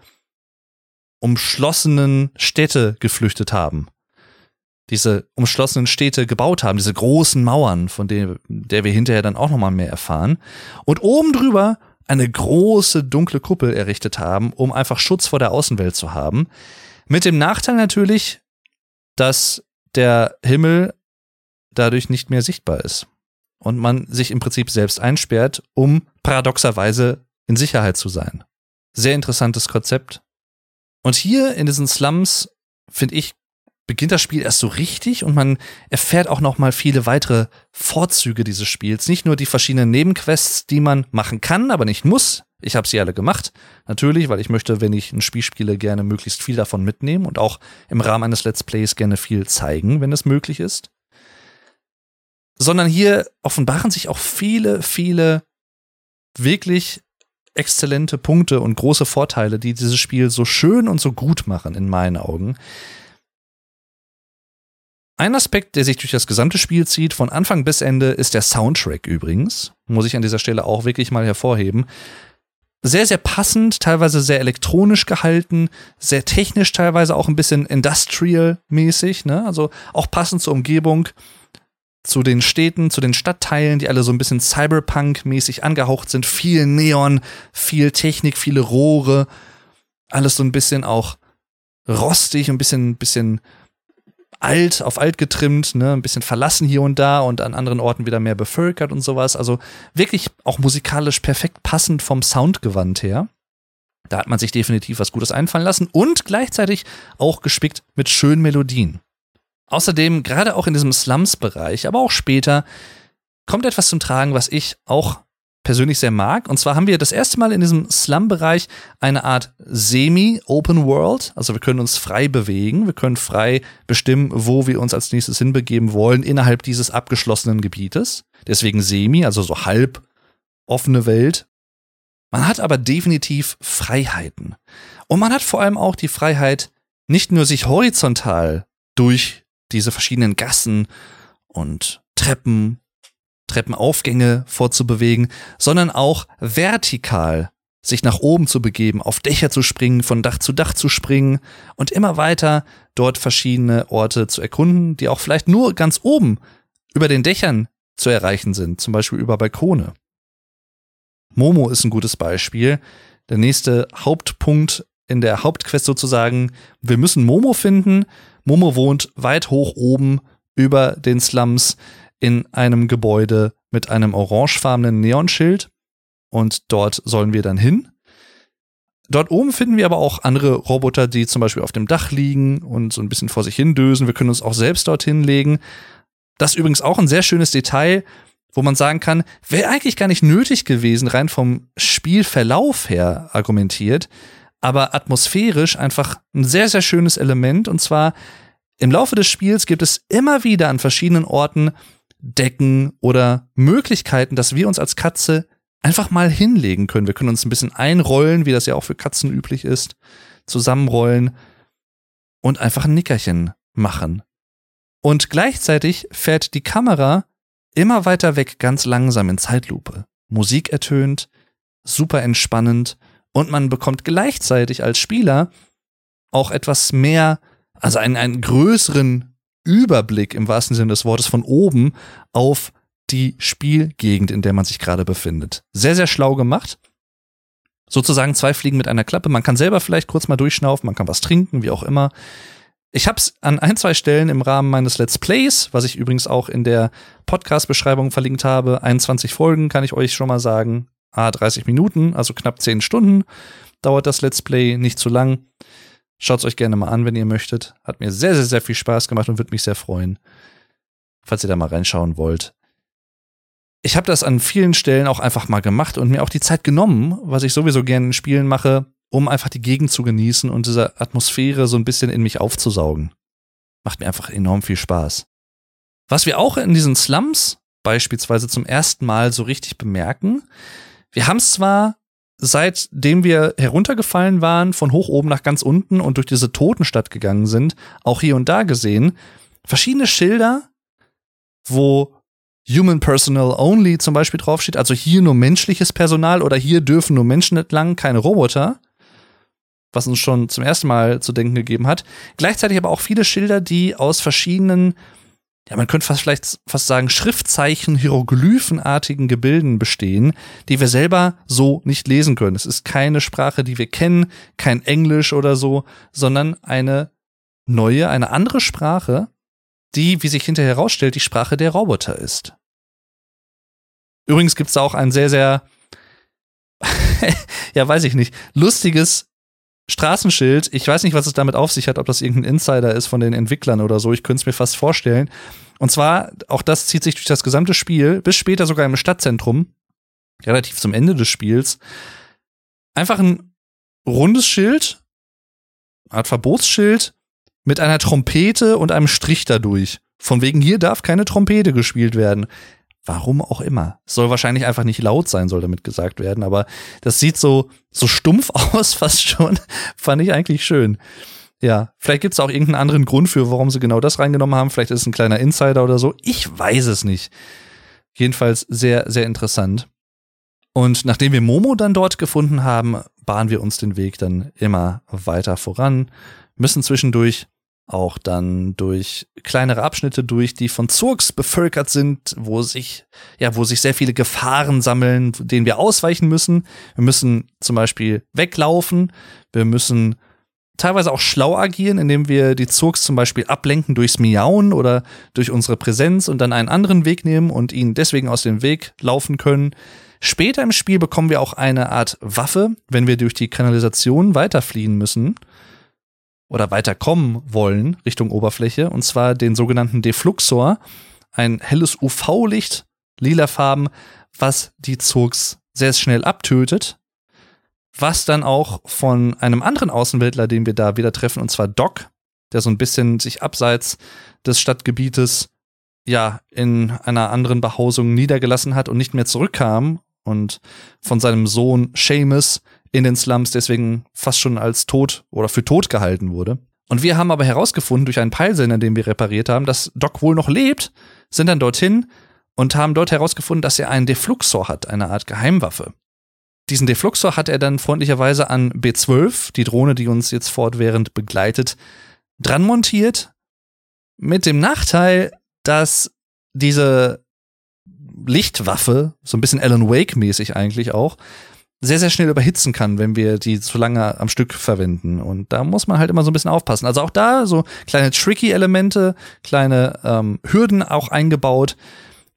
umschlossenen Städte geflüchtet haben diese umschlossenen Städte gebaut haben, diese großen Mauern, von denen der wir hinterher dann auch nochmal mehr erfahren. Und oben drüber eine große dunkle Kuppel errichtet haben, um einfach Schutz vor der Außenwelt zu haben. Mit dem Nachteil natürlich, dass der Himmel dadurch nicht mehr sichtbar ist. Und man sich im Prinzip selbst einsperrt, um paradoxerweise in Sicherheit zu sein. Sehr interessantes Konzept. Und hier in diesen Slums, finde ich, beginnt das Spiel erst so richtig und man erfährt auch noch mal viele weitere Vorzüge dieses Spiels. Nicht nur die verschiedenen Nebenquests, die man machen kann, aber nicht muss. Ich habe sie alle gemacht, natürlich, weil ich möchte, wenn ich ein Spiel spiele, gerne möglichst viel davon mitnehmen und auch im Rahmen eines Let's Plays gerne viel zeigen, wenn es möglich ist. Sondern hier offenbaren sich auch viele, viele wirklich exzellente Punkte und große Vorteile, die dieses Spiel so schön und so gut machen in meinen Augen. Ein Aspekt, der sich durch das gesamte Spiel zieht, von Anfang bis Ende, ist der Soundtrack übrigens. Muss ich an dieser Stelle auch wirklich mal hervorheben. Sehr, sehr passend, teilweise sehr elektronisch gehalten, sehr technisch, teilweise auch ein bisschen industrial-mäßig, ne? Also auch passend zur Umgebung, zu den Städten, zu den Stadtteilen, die alle so ein bisschen Cyberpunk-mäßig angehaucht sind. Viel Neon, viel Technik, viele Rohre, alles so ein bisschen auch rostig, ein bisschen, bisschen alt, auf alt getrimmt, ne, ein bisschen verlassen hier und da und an anderen Orten wieder mehr bevölkert und sowas. Also wirklich auch musikalisch perfekt passend vom Soundgewand her. Da hat man sich definitiv was Gutes einfallen lassen und gleichzeitig auch gespickt mit schönen Melodien. Außerdem, gerade auch in diesem Slums-Bereich, aber auch später, kommt etwas zum Tragen, was ich auch persönlich sehr mag. Und zwar haben wir das erste Mal in diesem Slum-Bereich eine Art Semi-Open World. Also wir können uns frei bewegen, wir können frei bestimmen, wo wir uns als nächstes hinbegeben wollen innerhalb dieses abgeschlossenen Gebietes. Deswegen Semi, also so halb offene Welt. Man hat aber definitiv Freiheiten. Und man hat vor allem auch die Freiheit, nicht nur sich horizontal durch diese verschiedenen Gassen und Treppen Treppenaufgänge vorzubewegen, sondern auch vertikal sich nach oben zu begeben, auf Dächer zu springen, von Dach zu Dach zu springen und immer weiter dort verschiedene Orte zu erkunden, die auch vielleicht nur ganz oben über den Dächern zu erreichen sind, zum Beispiel über Balkone. Momo ist ein gutes Beispiel. Der nächste Hauptpunkt in der Hauptquest sozusagen, wir müssen Momo finden. Momo wohnt weit hoch oben über den Slums in einem Gebäude mit einem orangefarbenen Neonschild. und dort sollen wir dann hin. Dort oben finden wir aber auch andere Roboter, die zum Beispiel auf dem Dach liegen und so ein bisschen vor sich hin dösen. Wir können uns auch selbst dorthin legen. Das ist übrigens auch ein sehr schönes Detail, wo man sagen kann, wäre eigentlich gar nicht nötig gewesen, rein vom Spielverlauf her argumentiert, aber atmosphärisch einfach ein sehr, sehr schönes Element. Und zwar im Laufe des Spiels gibt es immer wieder an verschiedenen Orten Decken oder Möglichkeiten, dass wir uns als Katze einfach mal hinlegen können. Wir können uns ein bisschen einrollen, wie das ja auch für Katzen üblich ist, zusammenrollen und einfach ein Nickerchen machen. Und gleichzeitig fährt die Kamera immer weiter weg, ganz langsam in Zeitlupe. Musik ertönt, super entspannend und man bekommt gleichzeitig als Spieler auch etwas mehr, also einen, einen größeren Überblick im wahrsten Sinne des Wortes von oben auf die Spielgegend, in der man sich gerade befindet. Sehr, sehr schlau gemacht. Sozusagen zwei Fliegen mit einer Klappe. Man kann selber vielleicht kurz mal durchschnaufen, man kann was trinken, wie auch immer. Ich habe es an ein, zwei Stellen im Rahmen meines Let's Plays, was ich übrigens auch in der Podcast-Beschreibung verlinkt habe, 21 Folgen, kann ich euch schon mal sagen. Ah, 30 Minuten, also knapp 10 Stunden dauert das Let's Play, nicht zu lang. Schaut es euch gerne mal an, wenn ihr möchtet. Hat mir sehr, sehr, sehr viel Spaß gemacht und würde mich sehr freuen, falls ihr da mal reinschauen wollt ich habe das an vielen Stellen auch einfach mal gemacht und mir auch die Zeit genommen, was ich sowieso gerne in Spielen mache, um einfach die Gegend zu genießen und diese Atmosphäre so ein bisschen in mich aufzusaugen. Macht mir einfach enorm viel Spaß. Was wir auch in diesen Slums beispielsweise zum ersten Mal so richtig bemerken, wir haben es zwar seitdem wir heruntergefallen waren, von hoch oben nach ganz unten und durch diese Totenstadt gegangen sind, auch hier und da gesehen, verschiedene Schilder, wo Human Personal Only zum Beispiel draufsteht, also hier nur menschliches Personal oder hier dürfen nur Menschen entlang, keine Roboter, was uns schon zum ersten Mal zu denken gegeben hat. Gleichzeitig aber auch viele Schilder, die aus verschiedenen, ja, man könnte fast vielleicht fast sagen, Schriftzeichen, hieroglyphenartigen Gebilden bestehen, die wir selber so nicht lesen können. Es ist keine Sprache, die wir kennen, kein Englisch oder so, sondern eine neue, eine andere Sprache, die, wie sich hinterher herausstellt, die Sprache der Roboter ist. Übrigens gibt's da auch ein sehr, sehr, <laughs> ja, weiß ich nicht, lustiges Straßenschild. Ich weiß nicht, was es damit auf sich hat, ob das irgendein Insider ist von den Entwicklern oder so. Ich könnte es mir fast vorstellen. Und zwar, auch das zieht sich durch das gesamte Spiel, bis später sogar im Stadtzentrum, relativ zum Ende des Spiels. Einfach ein rundes Schild, Art Verbotsschild mit einer Trompete und einem Strich dadurch. Von wegen hier darf keine Trompete gespielt werden. Warum auch immer. soll wahrscheinlich einfach nicht laut sein, soll damit gesagt werden, aber das sieht so, so stumpf <laughs> aus, fast schon. Fand ich eigentlich schön. Ja, vielleicht gibt es auch irgendeinen anderen Grund für, warum sie genau das reingenommen haben. Vielleicht ist es ein kleiner Insider oder so. Ich weiß es nicht. Jedenfalls sehr, sehr interessant. Und nachdem wir Momo dann dort gefunden haben, bahnen wir uns den Weg dann immer weiter voran, müssen zwischendurch auch dann durch kleinere Abschnitte durch, die von Zurks bevölkert sind, wo sich, ja, wo sich sehr viele Gefahren sammeln, denen wir ausweichen müssen. Wir müssen zum Beispiel weglaufen. Wir müssen teilweise auch schlau agieren, indem wir die Zurks zum Beispiel ablenken durchs Miauen oder durch unsere Präsenz und dann einen anderen Weg nehmen und ihnen deswegen aus dem Weg laufen können. Später im Spiel bekommen wir auch eine Art Waffe, wenn wir durch die Kanalisation weiterfliehen müssen oder weiterkommen wollen Richtung Oberfläche, und zwar den sogenannten Defluxor, ein helles UV-Licht, lila Farben, was die Zurks sehr schnell abtötet, was dann auch von einem anderen Außenweltler, den wir da wieder treffen, und zwar Doc, der so ein bisschen sich abseits des Stadtgebietes ja in einer anderen Behausung niedergelassen hat und nicht mehr zurückkam und von seinem Sohn Seamus in den Slums deswegen fast schon als tot oder für tot gehalten wurde. Und wir haben aber herausgefunden durch einen Peilsender, den wir repariert haben, dass Doc wohl noch lebt, sind dann dorthin und haben dort herausgefunden, dass er einen Defluxor hat, eine Art Geheimwaffe. Diesen Defluxor hat er dann freundlicherweise an B12, die Drohne, die uns jetzt fortwährend begleitet, dran montiert. Mit dem Nachteil, dass diese Lichtwaffe, so ein bisschen Alan Wake-mäßig eigentlich auch, sehr, sehr schnell überhitzen kann, wenn wir die zu lange am Stück verwenden. Und da muss man halt immer so ein bisschen aufpassen. Also auch da so kleine tricky Elemente, kleine ähm, Hürden auch eingebaut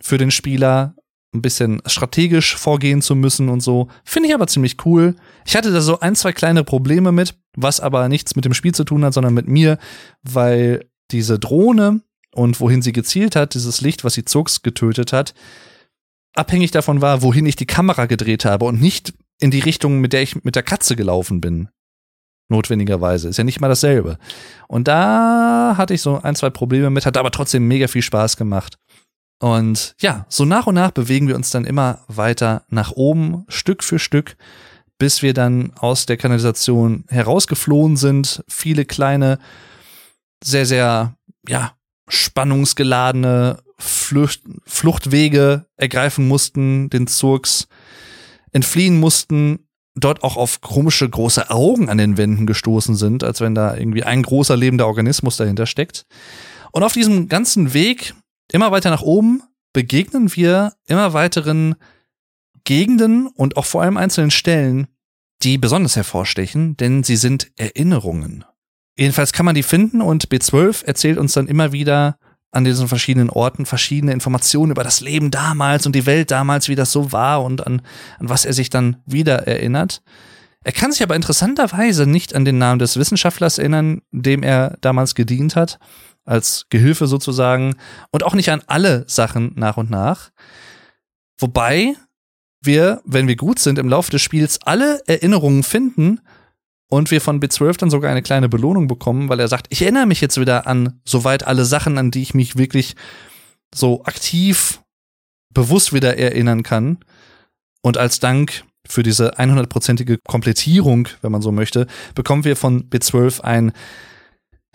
für den Spieler, ein bisschen strategisch vorgehen zu müssen und so. Finde ich aber ziemlich cool. Ich hatte da so ein, zwei kleine Probleme mit, was aber nichts mit dem Spiel zu tun hat, sondern mit mir, weil diese Drohne und wohin sie gezielt hat, dieses Licht, was die Zugs getötet hat, abhängig davon war, wohin ich die Kamera gedreht habe und nicht in die Richtung, mit der ich mit der Katze gelaufen bin. Notwendigerweise. Ist ja nicht mal dasselbe. Und da hatte ich so ein, zwei Probleme mit, hat aber trotzdem mega viel Spaß gemacht. Und ja, so nach und nach bewegen wir uns dann immer weiter nach oben, Stück für Stück, bis wir dann aus der Kanalisation herausgeflohen sind. Viele kleine, sehr, sehr, ja, spannungsgeladene Flucht, Fluchtwege ergreifen mussten, den Zurks entfliehen mussten, dort auch auf komische große Augen an den Wänden gestoßen sind, als wenn da irgendwie ein großer lebender Organismus dahinter steckt. Und auf diesem ganzen Weg immer weiter nach oben begegnen wir immer weiteren Gegenden und auch vor allem einzelnen Stellen, die besonders hervorstechen, denn sie sind Erinnerungen. Jedenfalls kann man die finden und B12 erzählt uns dann immer wieder an diesen verschiedenen Orten verschiedene Informationen über das Leben damals und die Welt damals, wie das so war und an, an was er sich dann wieder erinnert. Er kann sich aber interessanterweise nicht an den Namen des Wissenschaftlers erinnern, dem er damals gedient hat als Gehilfe sozusagen und auch nicht an alle Sachen nach und nach. Wobei wir, wenn wir gut sind, im Laufe des Spiels alle Erinnerungen finden und wir von B12 dann sogar eine kleine Belohnung bekommen, weil er sagt, ich erinnere mich jetzt wieder an soweit alle Sachen, an die ich mich wirklich so aktiv bewusst wieder erinnern kann. Und als Dank für diese 100%ige Komplettierung, wenn man so möchte, bekommen wir von B12 ein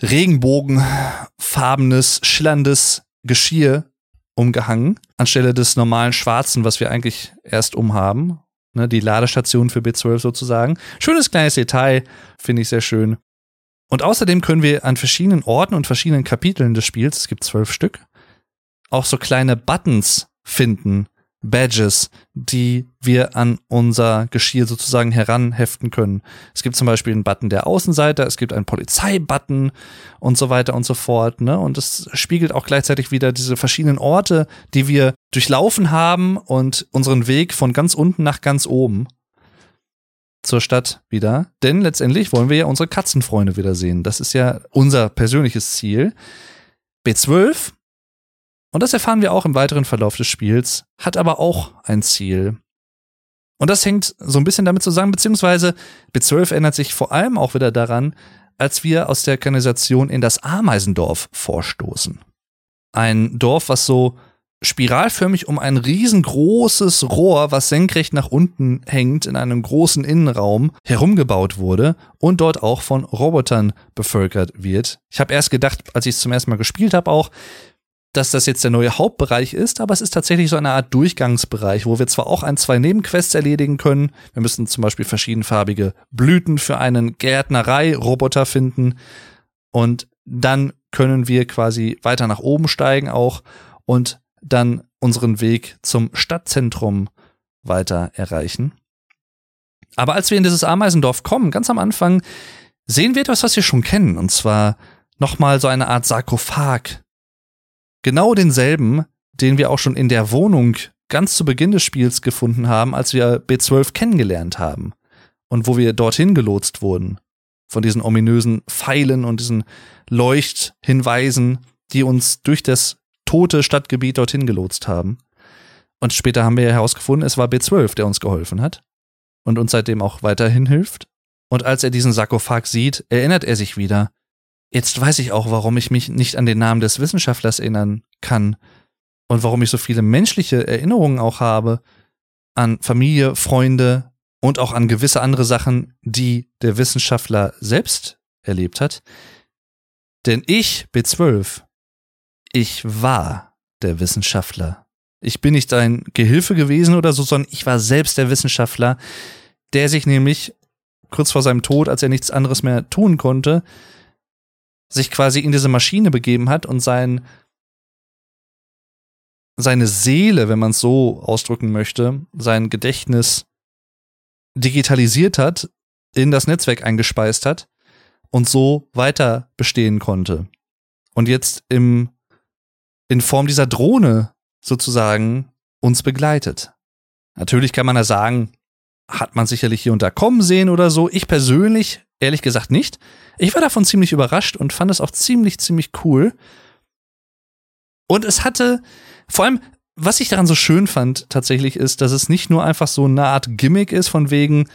regenbogenfarbenes, schillerndes Geschirr umgehangen, anstelle des normalen schwarzen, was wir eigentlich erst umhaben. Ne, die Ladestation für B12 sozusagen. Schönes kleines Detail, finde ich sehr schön. Und außerdem können wir an verschiedenen Orten und verschiedenen Kapiteln des Spiels, es gibt zwölf Stück, auch so kleine Buttons finden, Badges, die wir an unser Geschirr sozusagen heranheften können. Es gibt zum Beispiel einen Button der Außenseiter, es gibt einen Polizeibutton und so weiter und so fort. Ne? Und es spiegelt auch gleichzeitig wieder diese verschiedenen Orte, die wir durchlaufen haben und unseren Weg von ganz unten nach ganz oben zur Stadt wieder. Denn letztendlich wollen wir ja unsere Katzenfreunde wiedersehen. Das ist ja unser persönliches Ziel. B12 und das erfahren wir auch im weiteren Verlauf des Spiels, hat aber auch ein Ziel. Und das hängt so ein bisschen damit zusammen, beziehungsweise B12 erinnert sich vor allem auch wieder daran, als wir aus der Kanalisation in das Ameisendorf vorstoßen. Ein Dorf, was so spiralförmig um ein riesengroßes Rohr, was senkrecht nach unten hängt, in einem großen Innenraum herumgebaut wurde und dort auch von Robotern bevölkert wird. Ich habe erst gedacht, als ich es zum ersten Mal gespielt habe, auch, dass das jetzt der neue Hauptbereich ist, aber es ist tatsächlich so eine Art Durchgangsbereich, wo wir zwar auch ein, zwei Nebenquests erledigen können. Wir müssen zum Beispiel verschiedenfarbige Blüten für einen Gärtnerei-Roboter finden und dann können wir quasi weiter nach oben steigen auch und dann unseren Weg zum Stadtzentrum weiter erreichen. Aber als wir in dieses Ameisendorf kommen, ganz am Anfang, sehen wir etwas, was wir schon kennen, und zwar nochmal so eine Art Sarkophag, Genau denselben, den wir auch schon in der Wohnung ganz zu Beginn des Spiels gefunden haben, als wir B12 kennengelernt haben und wo wir dorthin gelotst wurden. Von diesen ominösen Pfeilen und diesen Leuchthinweisen, die uns durch das tote Stadtgebiet dorthin gelotst haben. Und später haben wir herausgefunden, es war B12, der uns geholfen hat und uns seitdem auch weiterhin hilft. Und als er diesen Sarkophag sieht, erinnert er sich wieder, Jetzt weiß ich auch, warum ich mich nicht an den Namen des Wissenschaftlers erinnern kann und warum ich so viele menschliche Erinnerungen auch habe an Familie, Freunde und auch an gewisse andere Sachen, die der Wissenschaftler selbst erlebt hat. Denn ich, B12, ich war der Wissenschaftler. Ich bin nicht ein Gehilfe gewesen oder so, sondern ich war selbst der Wissenschaftler, der sich nämlich kurz vor seinem Tod, als er nichts anderes mehr tun konnte, sich quasi in diese Maschine begeben hat und sein, seine Seele, wenn man es so ausdrücken möchte, sein Gedächtnis digitalisiert hat, in das Netzwerk eingespeist hat und so weiter bestehen konnte. Und jetzt im, in Form dieser Drohne sozusagen uns begleitet. Natürlich kann man da sagen, hat man sicherlich hier und da kommen sehen oder so. Ich persönlich, ehrlich gesagt, nicht. Ich war davon ziemlich überrascht und fand es auch ziemlich, ziemlich cool. Und es hatte, vor allem, was ich daran so schön fand, tatsächlich ist, dass es nicht nur einfach so eine Art Gimmick ist, von wegen,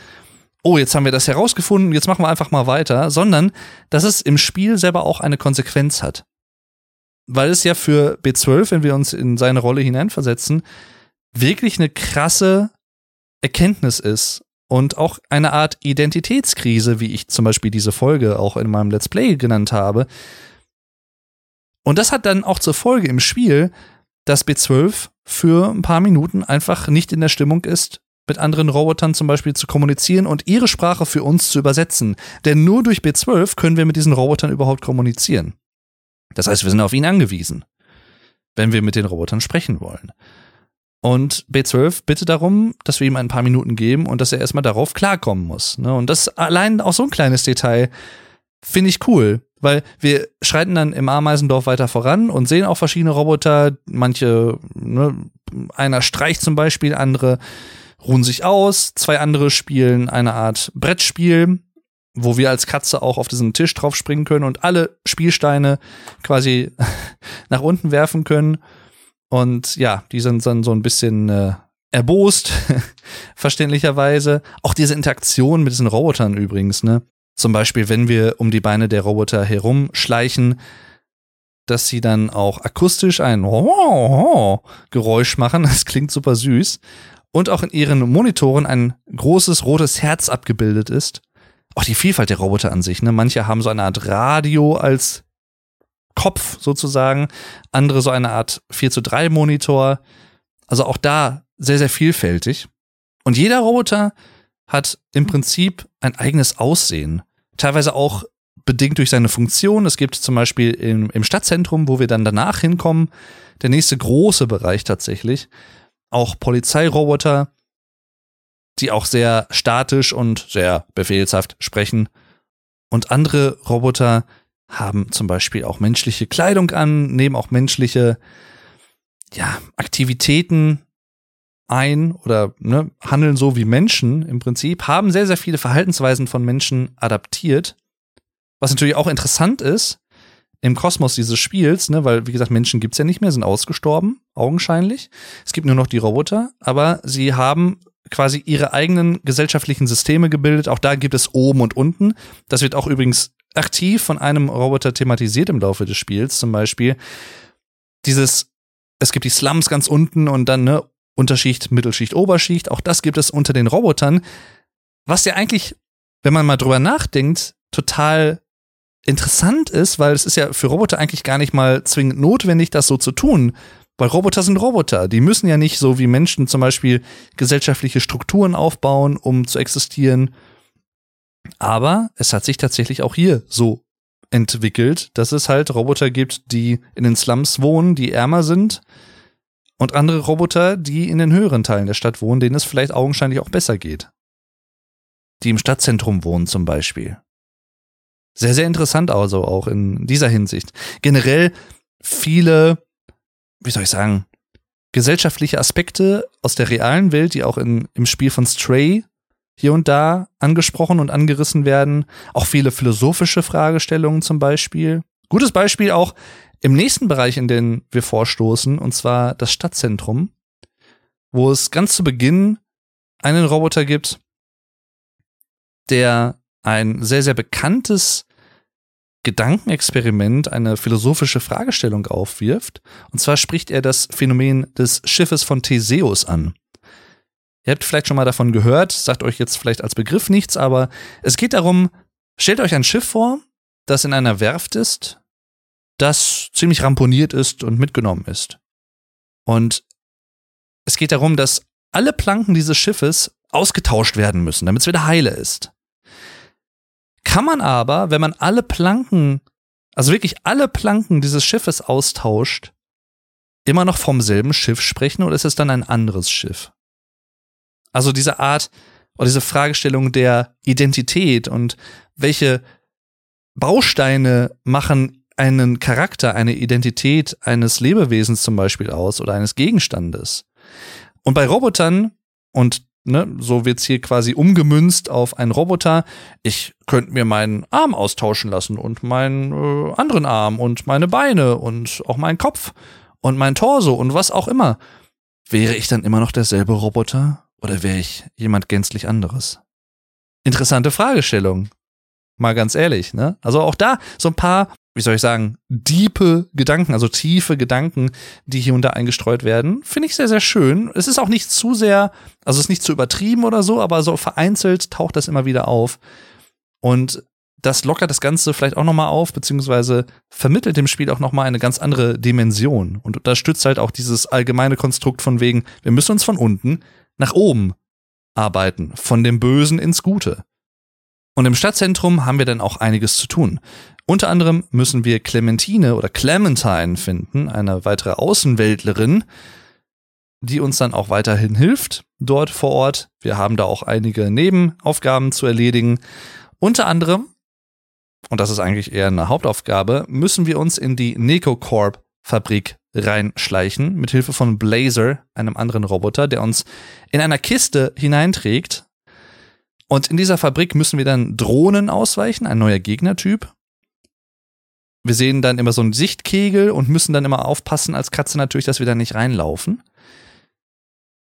oh, jetzt haben wir das herausgefunden, jetzt machen wir einfach mal weiter, sondern dass es im Spiel selber auch eine Konsequenz hat. Weil es ja für B12, wenn wir uns in seine Rolle hineinversetzen, wirklich eine krasse Erkenntnis ist und auch eine Art Identitätskrise, wie ich zum Beispiel diese Folge auch in meinem Let's Play genannt habe. Und das hat dann auch zur Folge im Spiel, dass B12 für ein paar Minuten einfach nicht in der Stimmung ist, mit anderen Robotern zum Beispiel zu kommunizieren und ihre Sprache für uns zu übersetzen. Denn nur durch B12 können wir mit diesen Robotern überhaupt kommunizieren. Das heißt, wir sind auf ihn angewiesen, wenn wir mit den Robotern sprechen wollen. Und B12 bittet darum, dass wir ihm ein paar Minuten geben und dass er erstmal darauf klarkommen muss. Ne? Und das allein auch so ein kleines Detail finde ich cool, weil wir schreiten dann im Ameisendorf weiter voran und sehen auch verschiedene Roboter. Manche, ne, einer streicht zum Beispiel, andere ruhen sich aus, zwei andere spielen eine Art Brettspiel, wo wir als Katze auch auf diesen Tisch drauf springen können und alle Spielsteine quasi <laughs> nach unten werfen können. Und ja, die sind dann so ein bisschen äh, erbost, <laughs> verständlicherweise. Auch diese Interaktion mit diesen Robotern übrigens, ne? Zum Beispiel, wenn wir um die Beine der Roboter herumschleichen, dass sie dann auch akustisch ein <laughs> Geräusch machen. Das klingt super süß. Und auch in ihren Monitoren ein großes rotes Herz abgebildet ist. Auch die Vielfalt der Roboter an sich. Ne? Manche haben so eine Art Radio als Kopf sozusagen, andere so eine Art 4 zu 3 Monitor. Also auch da sehr, sehr vielfältig. Und jeder Roboter hat im Prinzip ein eigenes Aussehen. Teilweise auch bedingt durch seine Funktion. Es gibt zum Beispiel im, im Stadtzentrum, wo wir dann danach hinkommen, der nächste große Bereich tatsächlich, auch Polizeiroboter, die auch sehr statisch und sehr befehlshaft sprechen. Und andere Roboter, haben zum Beispiel auch menschliche Kleidung an, nehmen auch menschliche ja, Aktivitäten ein oder ne, handeln so wie Menschen im Prinzip, haben sehr, sehr viele Verhaltensweisen von Menschen adaptiert. Was natürlich auch interessant ist im Kosmos dieses Spiels, ne, weil, wie gesagt, Menschen gibt's ja nicht mehr, sind ausgestorben, augenscheinlich. Es gibt nur noch die Roboter, aber sie haben quasi ihre eigenen gesellschaftlichen Systeme gebildet. Auch da gibt es oben und unten. Das wird auch übrigens aktiv von einem Roboter thematisiert im Laufe des Spiels. Zum Beispiel dieses, es gibt die Slums ganz unten und dann ne Unterschicht, Mittelschicht, Oberschicht. Auch das gibt es unter den Robotern. Was ja eigentlich, wenn man mal drüber nachdenkt, total interessant ist, weil es ist ja für Roboter eigentlich gar nicht mal zwingend notwendig, das so zu tun. Weil Roboter sind Roboter. Die müssen ja nicht so wie Menschen zum Beispiel gesellschaftliche Strukturen aufbauen, um zu existieren aber es hat sich tatsächlich auch hier so entwickelt, dass es halt Roboter gibt, die in den Slums wohnen, die ärmer sind und andere Roboter, die in den höheren Teilen der Stadt wohnen, denen es vielleicht augenscheinlich auch besser geht. Die im Stadtzentrum wohnen zum Beispiel. Sehr, sehr interessant also auch in dieser Hinsicht. Generell viele, wie soll ich sagen, gesellschaftliche Aspekte aus der realen Welt, die auch in, im Spiel von Stray hier und da angesprochen und angerissen werden. Auch viele philosophische Fragestellungen zum Beispiel. Gutes Beispiel auch im nächsten Bereich, in den wir vorstoßen, und zwar das Stadtzentrum, wo es ganz zu Beginn einen Roboter gibt, der ein sehr, sehr bekanntes Gedankenexperiment, eine philosophische Fragestellung aufwirft. Und zwar spricht er das Phänomen des Schiffes von Theseus an. Ihr habt vielleicht schon mal davon gehört, sagt euch jetzt vielleicht als Begriff nichts, aber es geht darum, stellt euch ein Schiff vor, das in einer Werft ist, das ziemlich ramponiert ist und mitgenommen ist. Und es geht darum, dass alle Planken dieses Schiffes ausgetauscht werden müssen, damit es wieder heile ist. Kann man aber, wenn man alle Planken, also wirklich alle Planken dieses Schiffes austauscht, immer noch vom selben Schiff sprechen oder ist es dann ein anderes Schiff? Also diese Art oder diese Fragestellung der Identität und welche Bausteine machen einen Charakter, eine Identität eines Lebewesens zum Beispiel aus oder eines Gegenstandes. Und bei Robotern, und ne, so wird's hier quasi umgemünzt auf einen Roboter, ich könnte mir meinen Arm austauschen lassen und meinen äh, anderen Arm und meine Beine und auch meinen Kopf und mein Torso und was auch immer. Wäre ich dann immer noch derselbe Roboter oder wäre ich jemand gänzlich anderes? Interessante Fragestellung. Mal ganz ehrlich, ne? Also auch da so ein paar, wie soll ich sagen, diepe Gedanken, also tiefe Gedanken, die hier und da eingestreut werden, finde ich sehr, sehr schön. Es ist auch nicht zu sehr, also es ist nicht zu übertrieben oder so, aber so vereinzelt taucht das immer wieder auf. Und das lockert das Ganze vielleicht auch nochmal auf, beziehungsweise vermittelt dem Spiel auch nochmal eine ganz andere Dimension und unterstützt halt auch dieses allgemeine Konstrukt von wegen, wir müssen uns von unten nach oben arbeiten, von dem Bösen ins Gute. Und im Stadtzentrum haben wir dann auch einiges zu tun. Unter anderem müssen wir Clementine oder Clementine finden, eine weitere Außenweltlerin, die uns dann auch weiterhin hilft dort vor Ort. Wir haben da auch einige Nebenaufgaben zu erledigen. Unter anderem und das ist eigentlich eher eine Hauptaufgabe, müssen wir uns in die Necocorp Fabrik reinschleichen, mit Hilfe von Blazer, einem anderen Roboter, der uns in einer Kiste hineinträgt. Und in dieser Fabrik müssen wir dann Drohnen ausweichen, ein neuer Gegnertyp. Wir sehen dann immer so einen Sichtkegel und müssen dann immer aufpassen als Katze natürlich, dass wir da nicht reinlaufen.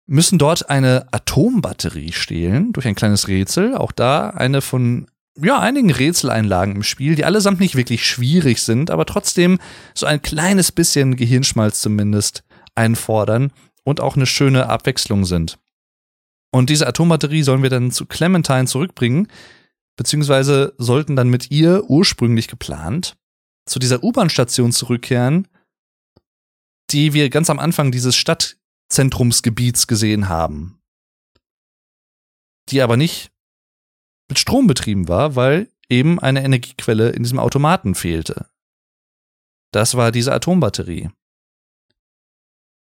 Müssen dort eine Atombatterie stehlen durch ein kleines Rätsel. Auch da eine von ja, einigen Rätseleinlagen im Spiel, die allesamt nicht wirklich schwierig sind, aber trotzdem so ein kleines bisschen Gehirnschmalz zumindest einfordern und auch eine schöne Abwechslung sind. Und diese Atombatterie sollen wir dann zu Clementine zurückbringen, beziehungsweise sollten dann mit ihr ursprünglich geplant zu dieser U-Bahn-Station zurückkehren, die wir ganz am Anfang dieses Stadtzentrumsgebiets gesehen haben. Die aber nicht mit Strom betrieben war, weil eben eine Energiequelle in diesem Automaten fehlte. Das war diese Atombatterie.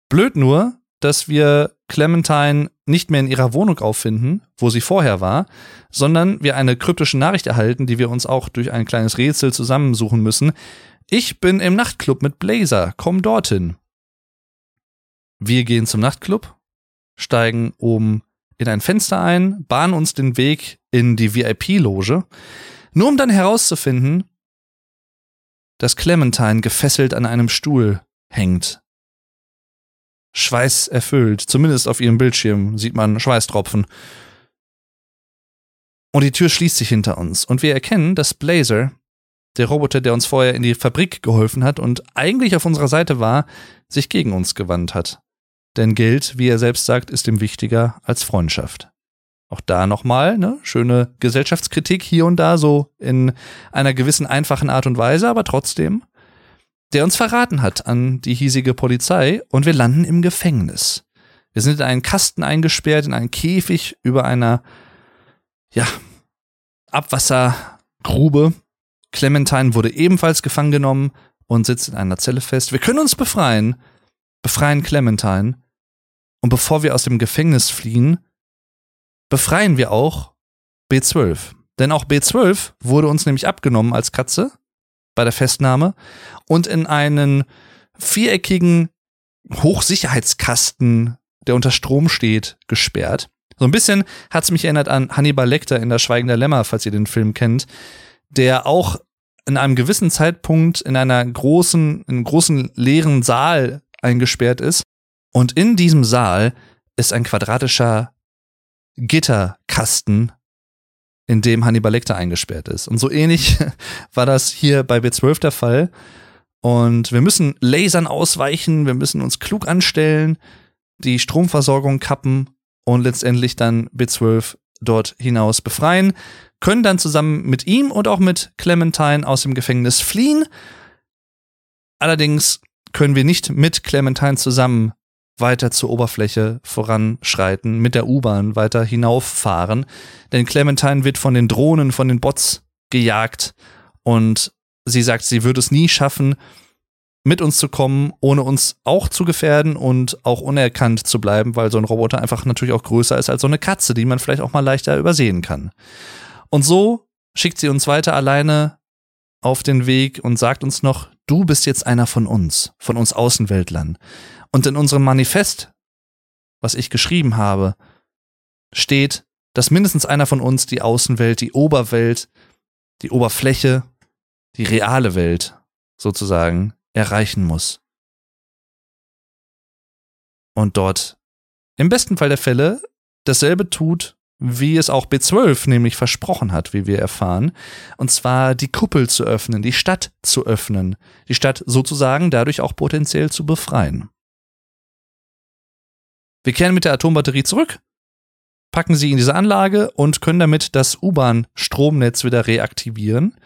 Blöd nur, dass wir Clementine nicht mehr in ihrer Wohnung auffinden, wo sie vorher war, sondern wir eine kryptische Nachricht erhalten, die wir uns auch durch ein kleines Rätsel zusammensuchen müssen. Ich bin im Nachtclub mit Blazer, komm dorthin. Wir gehen zum Nachtclub, steigen oben in ein Fenster ein, bahnen uns den Weg in die VIP-Loge, nur um dann herauszufinden, dass Clementine gefesselt an einem Stuhl hängt. Schweiß erfüllt, zumindest auf ihrem Bildschirm sieht man Schweißtropfen. Und die Tür schließt sich hinter uns und wir erkennen, dass Blazer, der Roboter, der uns vorher in die Fabrik geholfen hat und eigentlich auf unserer Seite war, sich gegen uns gewandt hat. Denn Geld, wie er selbst sagt, ist ihm wichtiger als Freundschaft. Auch da nochmal, ne, schöne Gesellschaftskritik hier und da, so in einer gewissen einfachen Art und Weise, aber trotzdem, der uns verraten hat an die hiesige Polizei und wir landen im Gefängnis. Wir sind in einen Kasten eingesperrt, in einen Käfig über einer, ja, Abwassergrube. Clementine wurde ebenfalls gefangen genommen und sitzt in einer Zelle fest. Wir können uns befreien, befreien Clementine und bevor wir aus dem Gefängnis fliehen, befreien wir auch B12. Denn auch B12 wurde uns nämlich abgenommen als Katze bei der Festnahme und in einen viereckigen Hochsicherheitskasten, der unter Strom steht, gesperrt. So ein bisschen hat es mich erinnert an Hannibal Lecter in Der Schweigen der Lämmer, falls ihr den Film kennt, der auch in einem gewissen Zeitpunkt in einer großen, in einem großen leeren Saal eingesperrt ist und in diesem Saal ist ein quadratischer Gitterkasten, in dem Hannibal Lecter eingesperrt ist. Und so ähnlich <laughs> war das hier bei B12 der Fall. Und wir müssen Lasern ausweichen, wir müssen uns klug anstellen, die Stromversorgung kappen und letztendlich dann B12 dort hinaus befreien, können dann zusammen mit ihm und auch mit Clementine aus dem Gefängnis fliehen. Allerdings können wir nicht mit Clementine zusammen weiter zur Oberfläche voranschreiten, mit der U-Bahn weiter hinauffahren. Denn Clementine wird von den Drohnen, von den Bots gejagt und sie sagt, sie würde es nie schaffen, mit uns zu kommen, ohne uns auch zu gefährden und auch unerkannt zu bleiben, weil so ein Roboter einfach natürlich auch größer ist als so eine Katze, die man vielleicht auch mal leichter übersehen kann. Und so schickt sie uns weiter alleine auf den Weg und sagt uns noch, du bist jetzt einer von uns, von uns Außenweltlern. Und in unserem Manifest was ich geschrieben habe, steht, dass mindestens einer von uns die Außenwelt, die Oberwelt, die Oberfläche, die reale Welt sozusagen erreichen muss. Und dort im besten Fall der Fälle dasselbe tut, wie es auch B12 nämlich versprochen hat, wie wir erfahren, und zwar die Kuppel zu öffnen, die Stadt zu öffnen, die Stadt sozusagen dadurch auch potenziell zu befreien. Wir kehren mit der Atombatterie zurück, packen sie in diese Anlage und können damit das U-Bahn-Stromnetz wieder reaktivieren.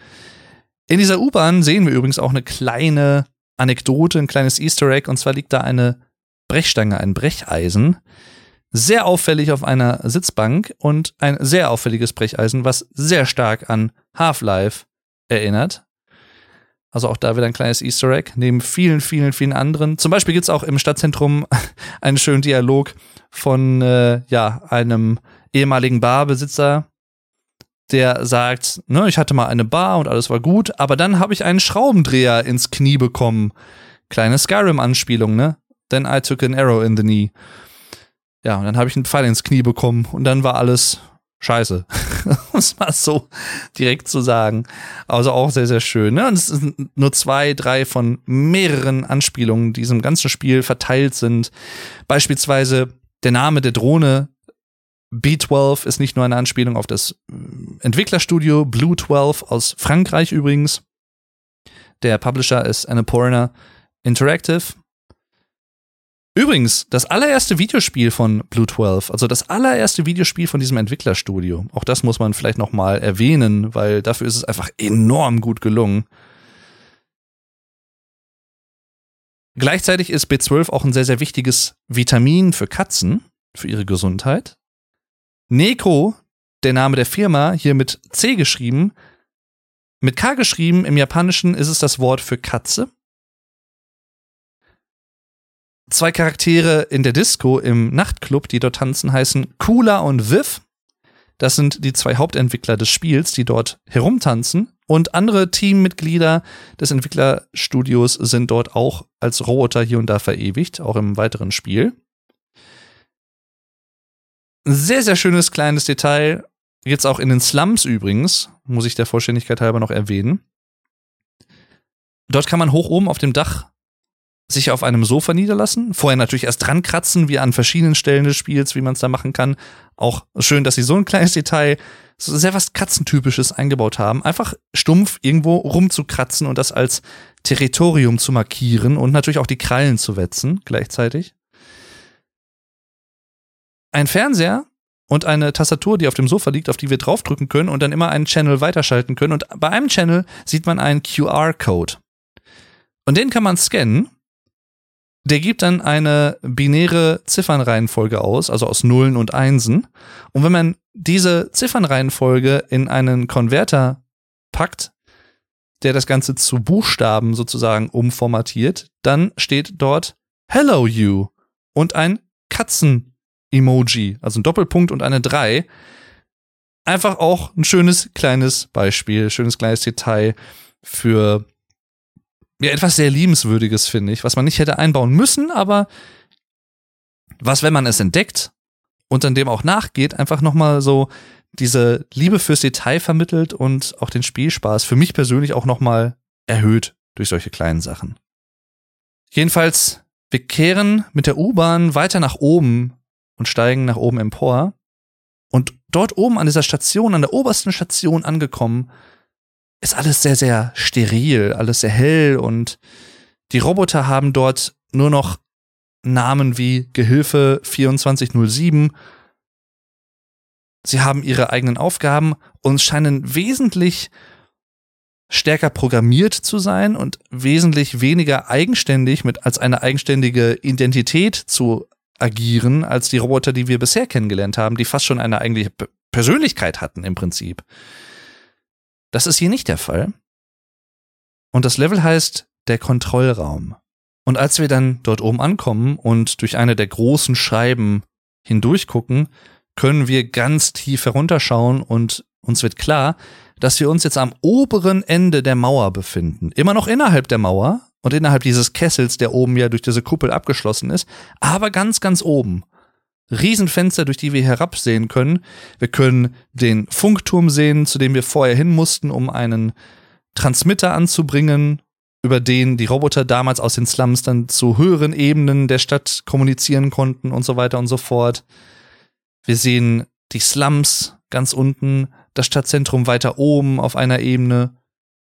In dieser U-Bahn sehen wir übrigens auch eine kleine Anekdote, ein kleines Easter Egg, und zwar liegt da eine Brechstange, ein Brecheisen, sehr auffällig auf einer Sitzbank und ein sehr auffälliges Brecheisen, was sehr stark an Half-Life erinnert. Also auch da wieder ein kleines Easter Egg, neben vielen, vielen, vielen anderen. Zum Beispiel gibt es auch im Stadtzentrum <laughs> einen schönen Dialog von äh, ja, einem ehemaligen Barbesitzer, der sagt, ne, ich hatte mal eine Bar und alles war gut, aber dann habe ich einen Schraubendreher ins Knie bekommen. Kleine Skyrim-Anspielung, ne? Then I took an arrow in the knee. Ja, und dann habe ich einen Pfeil ins Knie bekommen und dann war alles scheiße. <laughs> um es mal so direkt zu sagen. Also auch sehr, sehr schön. Ne? Und es sind nur zwei, drei von mehreren Anspielungen, die in ganzen Spiel verteilt sind. Beispielsweise der Name der Drohne B12 ist nicht nur eine Anspielung auf das Entwicklerstudio Blue 12 aus Frankreich übrigens. Der Publisher ist Annapurna Interactive. Übrigens, das allererste Videospiel von Blue 12, also das allererste Videospiel von diesem Entwicklerstudio, auch das muss man vielleicht nochmal erwähnen, weil dafür ist es einfach enorm gut gelungen. Gleichzeitig ist B12 auch ein sehr, sehr wichtiges Vitamin für Katzen, für ihre Gesundheit. Neko, der Name der Firma, hier mit C geschrieben, mit K geschrieben, im Japanischen ist es das Wort für Katze zwei Charaktere in der Disco im Nachtclub, die dort tanzen, heißen Kula und Viv. Das sind die zwei Hauptentwickler des Spiels, die dort herumtanzen. Und andere Teammitglieder des Entwicklerstudios sind dort auch als Roboter hier und da verewigt, auch im weiteren Spiel. Sehr, sehr schönes kleines Detail. Jetzt auch in den Slums übrigens, muss ich der Vollständigkeit halber noch erwähnen. Dort kann man hoch oben auf dem Dach sich auf einem Sofa niederlassen, vorher natürlich erst dran kratzen, wie an verschiedenen Stellen des Spiels, wie man es da machen kann. Auch schön, dass sie so ein kleines Detail, so sehr was Katzentypisches eingebaut haben. Einfach stumpf irgendwo rumzukratzen und das als Territorium zu markieren und natürlich auch die Krallen zu wetzen gleichzeitig. Ein Fernseher und eine Tastatur, die auf dem Sofa liegt, auf die wir draufdrücken können und dann immer einen Channel weiterschalten können. Und bei einem Channel sieht man einen QR-Code. Und den kann man scannen der gibt dann eine binäre Ziffernreihenfolge aus, also aus Nullen und Einsen. Und wenn man diese Ziffernreihenfolge in einen Konverter packt, der das Ganze zu Buchstaben sozusagen umformatiert, dann steht dort Hello You und ein Katzen-Emoji, also ein Doppelpunkt und eine 3. Einfach auch ein schönes kleines Beispiel, schönes kleines Detail für ja, etwas sehr Liebenswürdiges, finde ich, was man nicht hätte einbauen müssen, aber was, wenn man es entdeckt und dann dem auch nachgeht, einfach nochmal so diese Liebe fürs Detail vermittelt und auch den Spielspaß für mich persönlich auch nochmal erhöht durch solche kleinen Sachen. Jedenfalls, wir kehren mit der U-Bahn weiter nach oben und steigen nach oben empor. Und dort oben an dieser Station, an der obersten Station angekommen, ist alles sehr, sehr steril, alles sehr hell und die Roboter haben dort nur noch Namen wie Gehilfe 2407. Sie haben ihre eigenen Aufgaben und scheinen wesentlich stärker programmiert zu sein und wesentlich weniger eigenständig mit als eine eigenständige Identität zu agieren als die Roboter, die wir bisher kennengelernt haben, die fast schon eine eigentliche Persönlichkeit hatten im Prinzip. Das ist hier nicht der Fall. Und das Level heißt der Kontrollraum. Und als wir dann dort oben ankommen und durch eine der großen Scheiben hindurchgucken, können wir ganz tief herunterschauen und uns wird klar, dass wir uns jetzt am oberen Ende der Mauer befinden. Immer noch innerhalb der Mauer und innerhalb dieses Kessels, der oben ja durch diese Kuppel abgeschlossen ist, aber ganz, ganz oben. Riesenfenster, durch die wir herabsehen können. Wir können den Funkturm sehen, zu dem wir vorher hin mussten, um einen Transmitter anzubringen, über den die Roboter damals aus den Slums dann zu höheren Ebenen der Stadt kommunizieren konnten und so weiter und so fort. Wir sehen die Slums ganz unten, das Stadtzentrum weiter oben auf einer Ebene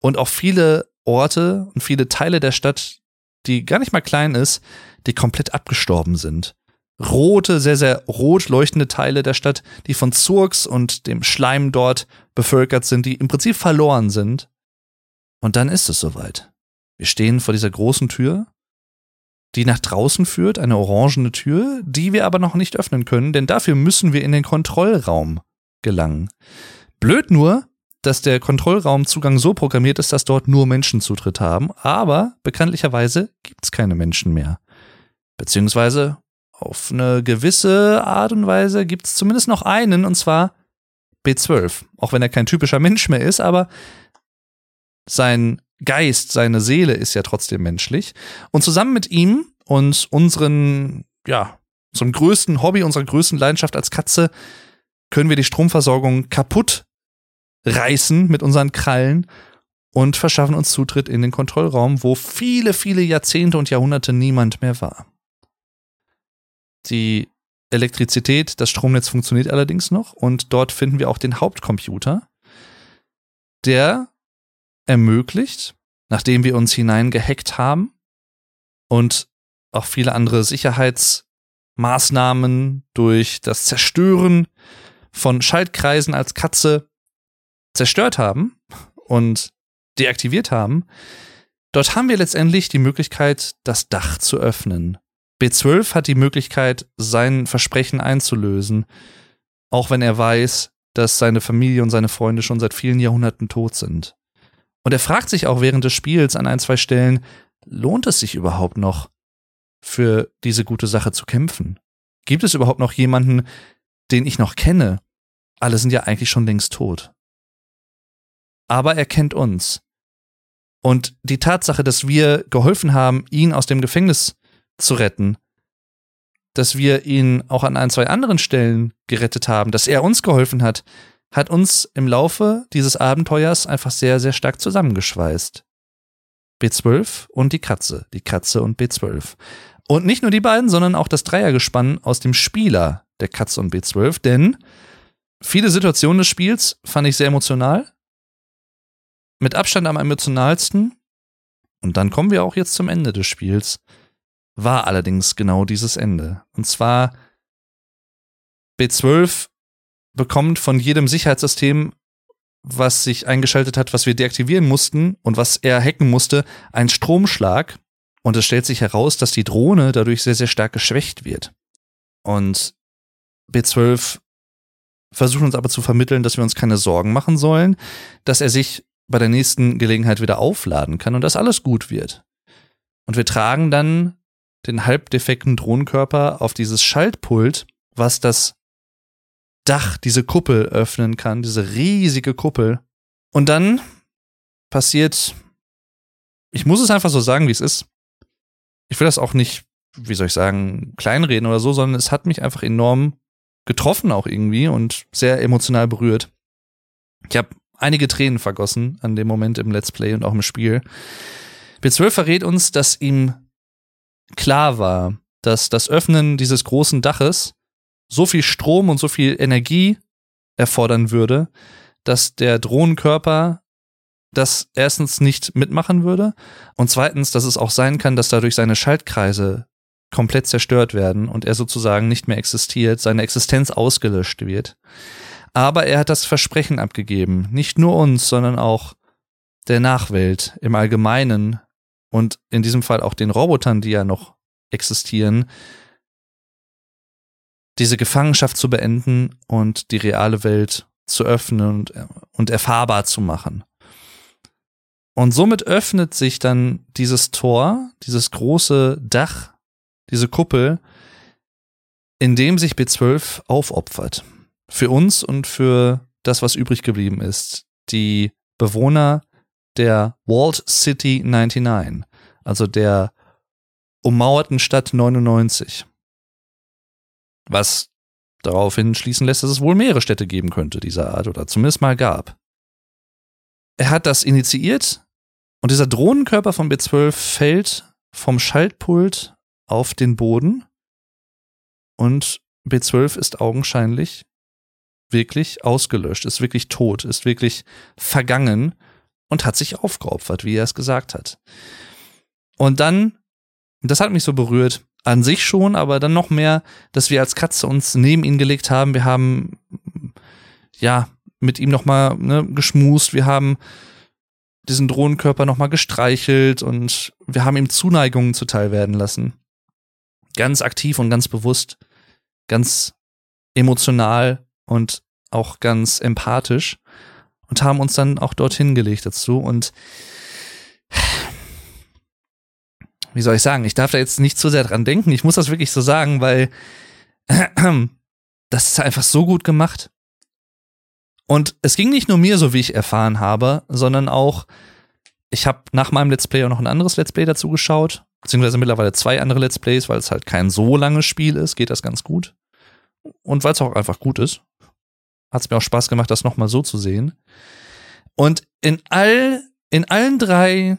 und auch viele Orte und viele Teile der Stadt, die gar nicht mal klein ist, die komplett abgestorben sind. Rote, sehr, sehr rot leuchtende Teile der Stadt, die von Zurks und dem Schleim dort bevölkert sind, die im Prinzip verloren sind. Und dann ist es soweit. Wir stehen vor dieser großen Tür, die nach draußen führt, eine orangene Tür, die wir aber noch nicht öffnen können, denn dafür müssen wir in den Kontrollraum gelangen. Blöd nur, dass der Kontrollraumzugang so programmiert ist, dass dort nur Menschen Zutritt haben, aber bekanntlicherweise gibt's keine Menschen mehr. Beziehungsweise auf eine gewisse Art und Weise gibt's zumindest noch einen, und zwar B12. Auch wenn er kein typischer Mensch mehr ist, aber sein Geist, seine Seele ist ja trotzdem menschlich. Und zusammen mit ihm und unseren, ja, unserem größten Hobby, unserer größten Leidenschaft als Katze, können wir die Stromversorgung kaputt reißen mit unseren Krallen und verschaffen uns Zutritt in den Kontrollraum, wo viele, viele Jahrzehnte und Jahrhunderte niemand mehr war. Die Elektrizität, das Stromnetz funktioniert allerdings noch und dort finden wir auch den Hauptcomputer, der ermöglicht, nachdem wir uns hineingehackt haben und auch viele andere Sicherheitsmaßnahmen durch das Zerstören von Schaltkreisen als Katze zerstört haben und deaktiviert haben, dort haben wir letztendlich die Möglichkeit, das Dach zu öffnen. B12 hat die Möglichkeit, sein Versprechen einzulösen, auch wenn er weiß, dass seine Familie und seine Freunde schon seit vielen Jahrhunderten tot sind. Und er fragt sich auch während des Spiels an ein, zwei Stellen, lohnt es sich überhaupt noch, für diese gute Sache zu kämpfen? Gibt es überhaupt noch jemanden, den ich noch kenne? Alle sind ja eigentlich schon längst tot. Aber er kennt uns. Und die Tatsache, dass wir geholfen haben, ihn aus dem Gefängnis zu retten, dass wir ihn auch an ein, zwei anderen Stellen gerettet haben, dass er uns geholfen hat, hat uns im Laufe dieses Abenteuers einfach sehr, sehr stark zusammengeschweißt. B12 und die Katze, die Katze und B12. Und nicht nur die beiden, sondern auch das Dreiergespann aus dem Spieler der Katze und B12, denn viele Situationen des Spiels fand ich sehr emotional. Mit Abstand am emotionalsten, und dann kommen wir auch jetzt zum Ende des Spiels, war allerdings genau dieses Ende. Und zwar B12 bekommt von jedem Sicherheitssystem, was sich eingeschaltet hat, was wir deaktivieren mussten und was er hacken musste, einen Stromschlag. Und es stellt sich heraus, dass die Drohne dadurch sehr, sehr stark geschwächt wird. Und B12 versucht uns aber zu vermitteln, dass wir uns keine Sorgen machen sollen, dass er sich bei der nächsten Gelegenheit wieder aufladen kann und dass alles gut wird. Und wir tragen dann den halbdefekten Drohnenkörper auf dieses Schaltpult, was das Dach, diese Kuppel öffnen kann, diese riesige Kuppel. Und dann passiert, ich muss es einfach so sagen, wie es ist. Ich will das auch nicht, wie soll ich sagen, kleinreden oder so, sondern es hat mich einfach enorm getroffen auch irgendwie und sehr emotional berührt. Ich habe einige Tränen vergossen an dem Moment im Let's Play und auch im Spiel. B12 verrät uns, dass ihm klar war, dass das Öffnen dieses großen Daches so viel Strom und so viel Energie erfordern würde, dass der Drohnenkörper das erstens nicht mitmachen würde und zweitens, dass es auch sein kann, dass dadurch seine Schaltkreise komplett zerstört werden und er sozusagen nicht mehr existiert, seine Existenz ausgelöscht wird. Aber er hat das Versprechen abgegeben, nicht nur uns, sondern auch der Nachwelt im Allgemeinen und in diesem Fall auch den Robotern, die ja noch existieren, diese Gefangenschaft zu beenden und die reale Welt zu öffnen und, und erfahrbar zu machen. Und somit öffnet sich dann dieses Tor, dieses große Dach, diese Kuppel, in dem sich B12 aufopfert. Für uns und für das, was übrig geblieben ist. Die Bewohner der Walled City 99, also der ummauerten Stadt 99. Was daraufhin schließen lässt, dass es wohl mehrere Städte geben könnte dieser Art oder zumindest mal gab. Er hat das initiiert und dieser Drohnenkörper von B12 fällt vom Schaltpult auf den Boden und B12 ist augenscheinlich wirklich ausgelöscht, ist wirklich tot, ist wirklich vergangen und hat sich aufgeopfert, wie er es gesagt hat. Und dann, das hat mich so berührt, an sich schon, aber dann noch mehr, dass wir als Katze uns neben ihn gelegt haben. Wir haben ja mit ihm nochmal ne, geschmust, wir haben diesen Drohnenkörper nochmal gestreichelt und wir haben ihm Zuneigungen zuteil werden lassen. Ganz aktiv und ganz bewusst, ganz emotional und auch ganz empathisch und haben uns dann auch dorthin gelegt dazu und wie soll ich sagen, ich darf da jetzt nicht zu sehr dran denken. Ich muss das wirklich so sagen, weil das ist einfach so gut gemacht. Und es ging nicht nur mir so, wie ich erfahren habe, sondern auch, ich habe nach meinem Let's Play auch noch ein anderes Let's Play dazu geschaut, beziehungsweise mittlerweile zwei andere Let's Plays, weil es halt kein so langes Spiel ist, geht das ganz gut. Und weil es auch einfach gut ist, hat es mir auch Spaß gemacht, das nochmal so zu sehen. Und in all, in allen drei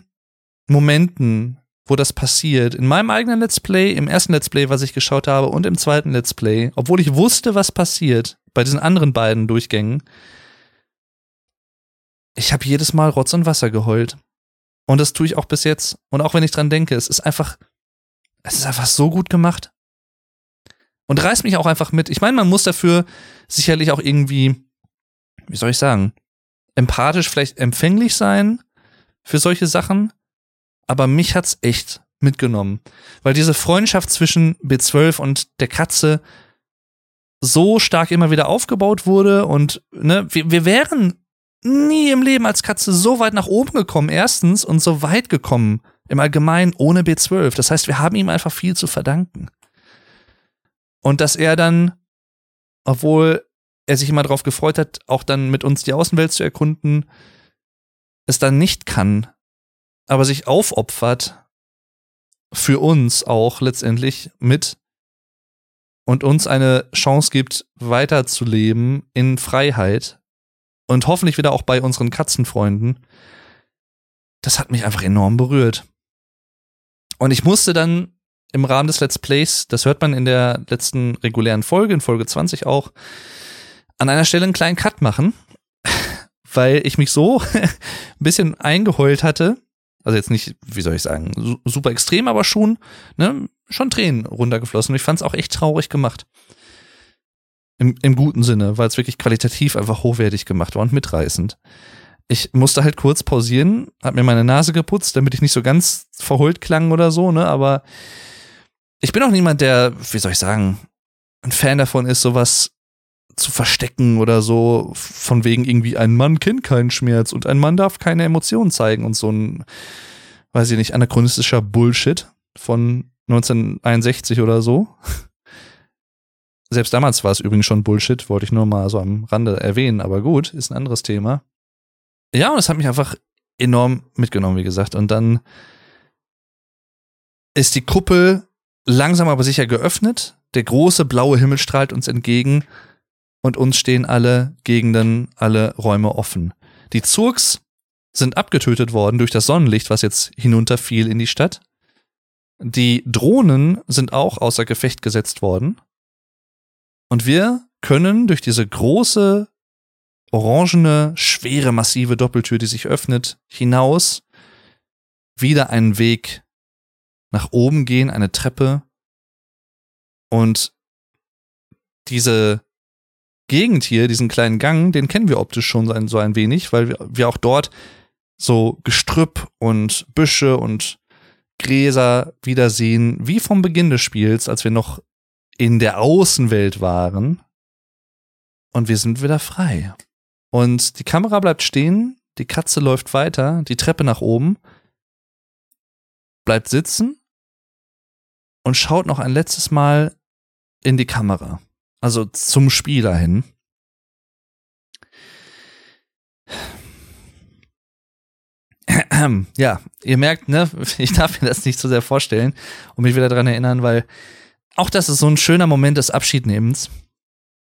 Momenten, wo das passiert. In meinem eigenen Let's Play, im ersten Let's Play, was ich geschaut habe, und im zweiten Let's Play, obwohl ich wusste, was passiert, bei diesen anderen beiden Durchgängen, ich habe jedes Mal Rotz und Wasser geheult. Und das tue ich auch bis jetzt. Und auch wenn ich dran denke, es ist einfach, es ist einfach so gut gemacht. Und reißt mich auch einfach mit. Ich meine, man muss dafür sicherlich auch irgendwie, wie soll ich sagen, empathisch vielleicht empfänglich sein für solche Sachen aber mich hat's echt mitgenommen, weil diese Freundschaft zwischen B12 und der Katze so stark immer wieder aufgebaut wurde und ne, wir, wir wären nie im Leben als Katze so weit nach oben gekommen, erstens, und so weit gekommen im Allgemeinen ohne B12. Das heißt, wir haben ihm einfach viel zu verdanken. Und dass er dann, obwohl er sich immer darauf gefreut hat, auch dann mit uns die Außenwelt zu erkunden, es dann nicht kann, aber sich aufopfert für uns auch letztendlich mit und uns eine Chance gibt, weiterzuleben in Freiheit und hoffentlich wieder auch bei unseren Katzenfreunden. Das hat mich einfach enorm berührt. Und ich musste dann im Rahmen des Let's Plays, das hört man in der letzten regulären Folge, in Folge 20 auch, an einer Stelle einen kleinen Cut machen, <laughs> weil ich mich so <laughs> ein bisschen eingeheult hatte, also jetzt nicht, wie soll ich sagen, super extrem, aber schon, ne, schon Tränen runtergeflossen. Und ich fand es auch echt traurig gemacht. Im, im guten Sinne, weil es wirklich qualitativ einfach hochwertig gemacht war und mitreißend. Ich musste halt kurz pausieren, hab mir meine Nase geputzt, damit ich nicht so ganz verheult klang oder so, ne, aber ich bin auch niemand, der, wie soll ich sagen, ein Fan davon ist, sowas zu verstecken oder so, von wegen irgendwie ein Mann kennt keinen Schmerz und ein Mann darf keine Emotionen zeigen und so ein, weiß ich nicht, anachronistischer Bullshit von 1961 oder so. <laughs> Selbst damals war es übrigens schon Bullshit, wollte ich nur mal so am Rande erwähnen, aber gut, ist ein anderes Thema. Ja, und es hat mich einfach enorm mitgenommen, wie gesagt. Und dann ist die Kuppel langsam aber sicher geöffnet. Der große blaue Himmel strahlt uns entgegen und uns stehen alle Gegenden, alle Räume offen. Die Zurks sind abgetötet worden durch das Sonnenlicht, was jetzt hinunterfiel in die Stadt. Die Drohnen sind auch außer Gefecht gesetzt worden. Und wir können durch diese große, orangene, schwere, massive Doppeltür, die sich öffnet, hinaus wieder einen Weg nach oben gehen, eine Treppe. Und diese Gegend hier, diesen kleinen Gang, den kennen wir optisch schon so ein wenig, weil wir, auch dort so Gestrüpp und Büsche und Gräser wiedersehen, wie vom Beginn des Spiels, als wir noch in der Außenwelt waren. Und wir sind wieder frei. Und die Kamera bleibt stehen, die Katze läuft weiter, die Treppe nach oben, bleibt sitzen und schaut noch ein letztes Mal in die Kamera. Also zum Spieler hin. <clears throat> Ja, ihr merkt, ne, <laughs> ich darf mir das nicht so sehr vorstellen und mich wieder daran erinnern, weil auch das ist so ein schöner Moment des Abschiednehmens.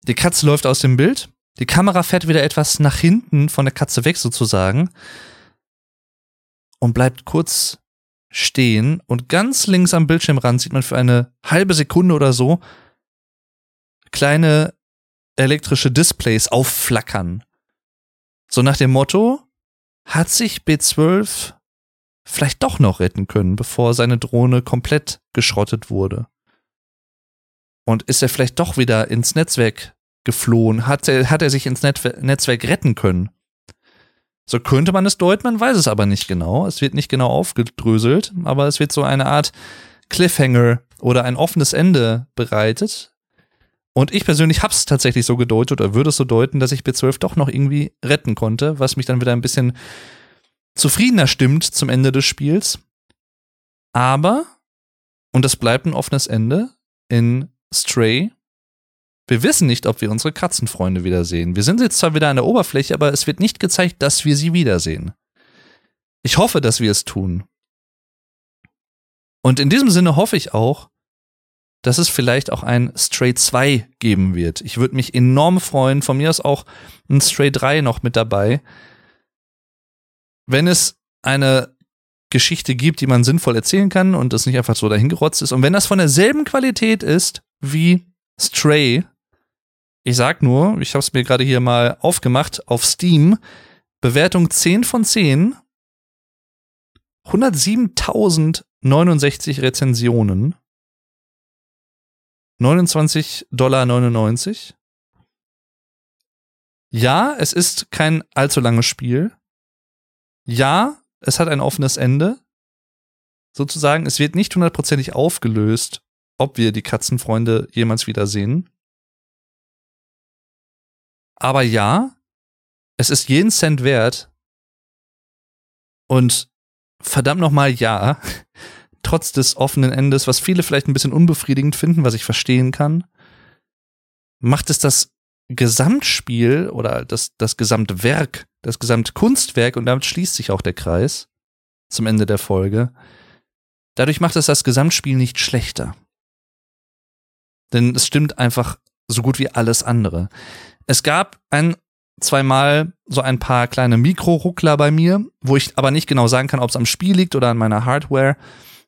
Die Katze läuft aus dem Bild. Die Kamera fährt wieder etwas nach hinten von der Katze weg sozusagen und bleibt kurz stehen und ganz links am Bildschirmrand sieht man für eine halbe Sekunde oder so kleine elektrische Displays aufflackern. So nach dem Motto, hat sich B12 vielleicht doch noch retten können, bevor seine Drohne komplett geschrottet wurde? Und ist er vielleicht doch wieder ins Netzwerk geflohen? Hat er, hat er sich ins Net Netzwerk retten können? So könnte man es deuten, man weiß es aber nicht genau. Es wird nicht genau aufgedröselt, aber es wird so eine Art Cliffhanger oder ein offenes Ende bereitet. Und ich persönlich hab's tatsächlich so gedeutet oder würde es so deuten, dass ich B12 doch noch irgendwie retten konnte, was mich dann wieder ein bisschen zufriedener stimmt zum Ende des Spiels. Aber, und das bleibt ein offenes Ende, in Stray wir wissen nicht, ob wir unsere Katzenfreunde wiedersehen. Wir sind jetzt zwar wieder an der Oberfläche, aber es wird nicht gezeigt, dass wir sie wiedersehen. Ich hoffe, dass wir es tun. Und in diesem Sinne hoffe ich auch, dass es vielleicht auch ein Stray 2 geben wird. Ich würde mich enorm freuen, von mir aus auch ein Stray 3 noch mit dabei. Wenn es eine Geschichte gibt, die man sinnvoll erzählen kann und das nicht einfach so dahingerotzt ist. Und wenn das von derselben Qualität ist wie Stray, ich sag nur, ich habe es mir gerade hier mal aufgemacht auf Steam. Bewertung 10 von 10. 107.069 Rezensionen. 29,99 Dollar. Ja, es ist kein allzu langes Spiel. Ja, es hat ein offenes Ende. Sozusagen, es wird nicht hundertprozentig aufgelöst, ob wir die Katzenfreunde jemals wiedersehen. Aber ja, es ist jeden Cent wert. Und verdammt nochmal ja, <laughs> trotz des offenen Endes, was viele vielleicht ein bisschen unbefriedigend finden, was ich verstehen kann, macht es das Gesamtspiel oder das, das Gesamtwerk, das Gesamtkunstwerk, und damit schließt sich auch der Kreis zum Ende der Folge, dadurch macht es das Gesamtspiel nicht schlechter. Denn es stimmt einfach so gut wie alles andere. Es gab ein, zweimal so ein paar kleine Mikro-Ruckler bei mir, wo ich aber nicht genau sagen kann, ob es am Spiel liegt oder an meiner Hardware,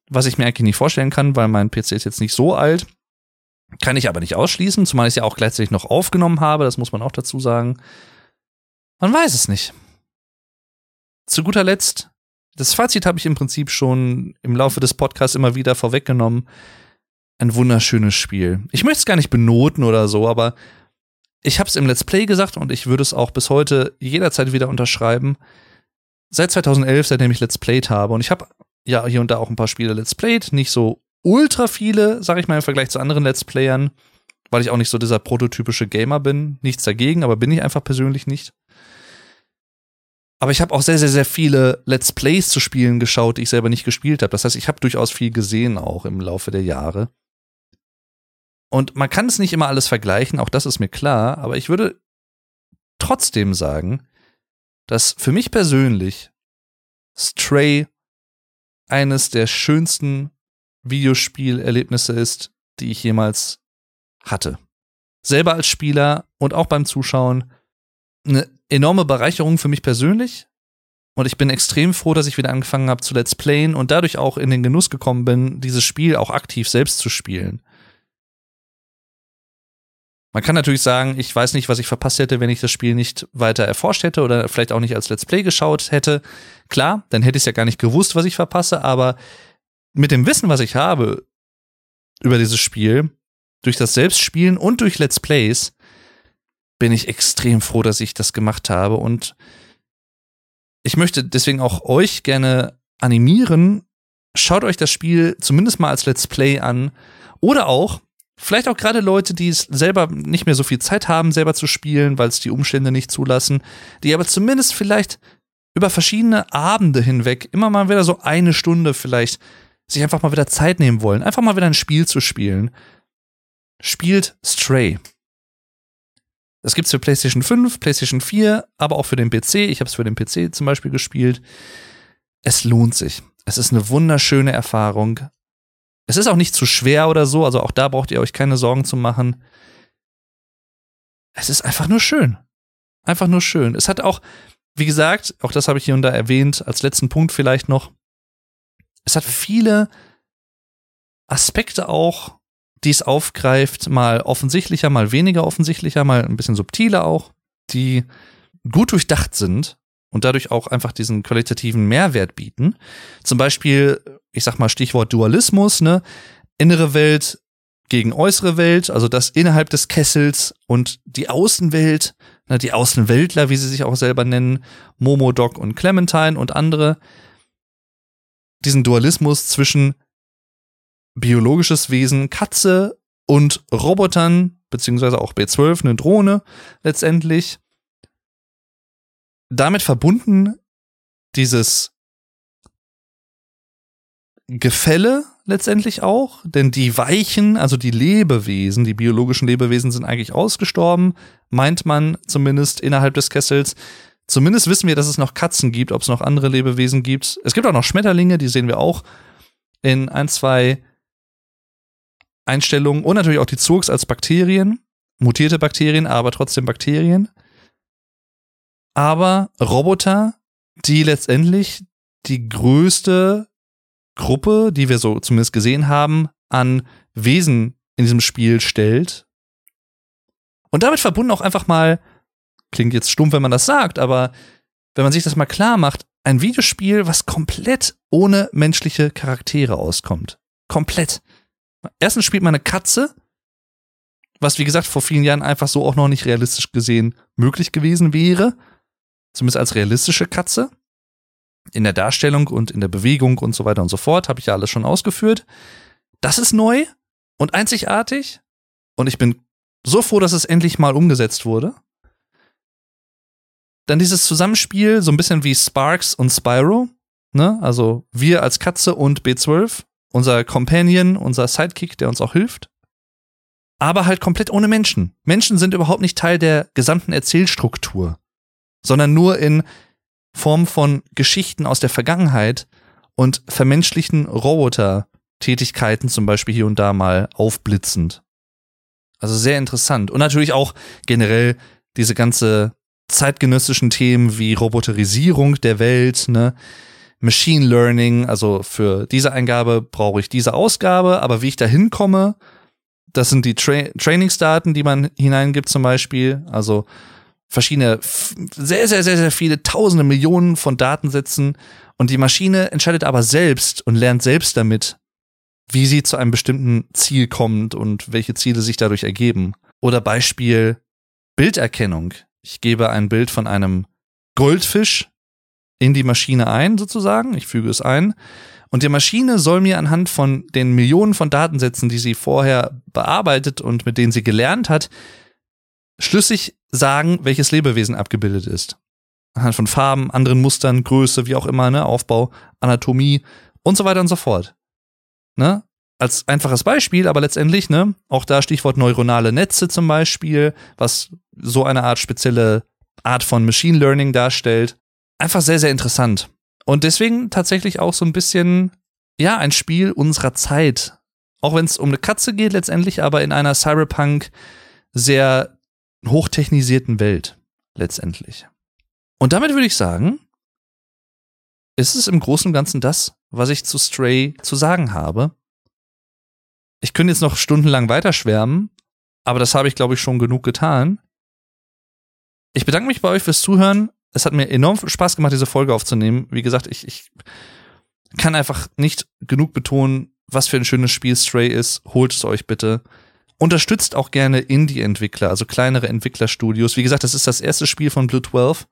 was ich mir eigentlich nicht vorstellen kann, weil mein PC ist jetzt nicht so alt. Kann ich aber nicht ausschließen, zumal ich es ja auch gleichzeitig noch aufgenommen habe, das muss man auch dazu sagen. Man weiß es nicht. Zu guter Letzt, das Fazit habe ich im Prinzip schon im Laufe des Podcasts immer wieder vorweggenommen. Ein wunderschönes Spiel. Ich möchte es gar nicht benoten oder so, aber ich habe es im Let's Play gesagt und ich würde es auch bis heute jederzeit wieder unterschreiben. Seit 2011, seitdem ich Let's Played habe und ich habe ja hier und da auch ein paar Spiele Let's Played, nicht so ultra viele, sag ich mal im Vergleich zu anderen Let's Playern, weil ich auch nicht so dieser prototypische Gamer bin. Nichts dagegen, aber bin ich einfach persönlich nicht. Aber ich habe auch sehr, sehr, sehr viele Let's Plays zu Spielen geschaut, die ich selber nicht gespielt habe. Das heißt, ich habe durchaus viel gesehen auch im Laufe der Jahre. Und man kann es nicht immer alles vergleichen, auch das ist mir klar, aber ich würde trotzdem sagen, dass für mich persönlich Stray eines der schönsten Videospielerlebnisse ist, die ich jemals hatte. Selber als Spieler und auch beim Zuschauen eine enorme Bereicherung für mich persönlich. Und ich bin extrem froh, dass ich wieder angefangen habe zu Let's Playen und dadurch auch in den Genuss gekommen bin, dieses Spiel auch aktiv selbst zu spielen. Man kann natürlich sagen, ich weiß nicht, was ich verpasst hätte, wenn ich das Spiel nicht weiter erforscht hätte oder vielleicht auch nicht als Let's Play geschaut hätte. Klar, dann hätte ich es ja gar nicht gewusst, was ich verpasse, aber mit dem Wissen, was ich habe über dieses Spiel, durch das Selbstspielen und durch Let's Plays, bin ich extrem froh, dass ich das gemacht habe und ich möchte deswegen auch euch gerne animieren, schaut euch das Spiel zumindest mal als Let's Play an oder auch Vielleicht auch gerade Leute, die es selber nicht mehr so viel Zeit haben, selber zu spielen, weil es die Umstände nicht zulassen, die aber zumindest vielleicht über verschiedene Abende hinweg immer mal wieder so eine Stunde vielleicht sich einfach mal wieder Zeit nehmen wollen, einfach mal wieder ein Spiel zu spielen. Spielt Stray. Das gibt's für PlayStation 5, PlayStation 4, aber auch für den PC. Ich habe es für den PC zum Beispiel gespielt. Es lohnt sich. Es ist eine wunderschöne Erfahrung Es ist auch nicht zu schwer oder so, also auch da braucht ihr euch keine Sorgen zu machen. Es ist einfach nur schön. Einfach nur schön. Es hat auch, wie gesagt, auch das habe ich hier und da erwähnt, als letzten Punkt vielleicht noch. Es hat viele Aspekte auch, die es aufgreift, mal offensichtlicher, mal weniger offensichtlicher, mal ein bisschen subtiler auch, die gut durchdacht sind und dadurch auch einfach diesen qualitativen Mehrwert bieten. Zum Beispiel, ich sag mal Stichwort Dualismus, ne? Innere Welt gegen äußere Welt, also das innerhalb des Kessels und die Außenwelt, ne, die Außenweltler, wie sie sich auch selber nennen, Momo, Doc und Clementine und andere, diesen Dualismus zwischen biologisches Wesen Katze und Robotern, beziehungsweise auch B12, eine Drohne letztendlich. Damit verbunden dieses Gefälle letztendlich auch, denn die Weichen, also die Lebewesen, die biologischen Lebewesen sind eigentlich ausgestorben, meint man zumindest innerhalb des Kessels. Zumindest wissen wir, dass es noch Katzen gibt, ob es noch andere Lebewesen gibt. Es gibt auch noch Schmetterlinge, die sehen wir auch in ein, zwei Einstellungen und natürlich auch die Zurks als Bakterien, mutierte Bakterien, aber trotzdem Bakterien. Aber Roboter, die letztendlich die größte Gruppe, die wir so zumindest gesehen haben, an Wesen in diesem Spiel stellt. Und damit verbunden auch einfach mal, klingt jetzt stumpf, wenn man das sagt, aber wenn man sich das mal klar macht, ein Videospiel, was komplett ohne menschliche Charaktere auskommt. Komplett. Erstens spielt man eine Katze, was wie gesagt vor vielen Jahren einfach so auch noch nicht realistisch gesehen möglich gewesen wäre. Zumindest als realistische Katze. In der Darstellung und in der Bewegung und so weiter und so fort habe ich ja alles schon ausgeführt. Das ist neu und einzigartig. Und ich bin so froh, dass es endlich mal umgesetzt wurde. Dann dieses Zusammenspiel, so ein bisschen wie Sparks und Spyro. Ne? Also wir als Katze und B12 unser Companion, unser Sidekick, der uns auch hilft. Aber halt komplett ohne Menschen. Menschen sind überhaupt nicht Teil der gesamten Erzählstruktur, sondern nur in Form von Geschichten aus der Vergangenheit und vermenschlichen Roboter-Tätigkeiten zum Beispiel hier und da mal aufblitzend. Also sehr interessant. Und natürlich auch generell diese ganze zeitgenössischen Themen wie Roboterisierung der Welt, ne? Machine Learning, also für diese Eingabe brauche ich diese Ausgabe, aber wie ich da hinkomme, das sind die Tra Trainingsdaten, die man hineingibt zum Beispiel, also verschiedene, sehr, sehr, sehr, sehr viele tausende Millionen von Datensätzen und die Maschine entscheidet aber selbst und lernt selbst damit, wie sie zu einem bestimmten Ziel kommt und welche Ziele sich dadurch ergeben. Oder Beispiel Bilderkennung. Ich gebe ein Bild von einem Goldfisch in die Maschine ein, sozusagen. Ich füge es ein. Und die Maschine soll mir anhand von den Millionen von Datensätzen, die sie vorher bearbeitet und mit denen sie gelernt hat, schlüssig sagen, welches Lebewesen abgebildet ist. Anhand von Farben, anderen Mustern, Größe, wie auch immer, ne, Aufbau, Anatomie und so weiter und so fort. Ne? Als einfaches Beispiel, aber letztendlich, ne, auch da Stichwort neuronale Netze zum Beispiel, was so eine Art spezielle Art von Machine Learning darstellt einfach sehr, sehr interessant. Und deswegen tatsächlich auch so ein bisschen, ja, ein Spiel unserer Zeit. Auch wenn es um eine Katze geht letztendlich, aber in einer Cyberpunk sehr hochtechnisierten Welt letztendlich. Und damit würde ich sagen, ist es im Großen und Ganzen das, was ich zu Stray zu sagen habe. Ich könnte jetzt noch stundenlang weiterschwärmen, aber das habe ich, glaube ich, schon genug getan. Ich bedanke mich bei euch fürs Zuhören es hat mir enorm Spaß gemacht, diese Folge aufzunehmen. Wie gesagt, ich, ich kann einfach nicht genug betonen, was für ein schönes Spiel Stray ist. Holt es euch bitte. Unterstützt auch gerne Indie-Entwickler, also kleinere Entwicklerstudios. Wie gesagt, das ist das erste Spiel von Blue 12.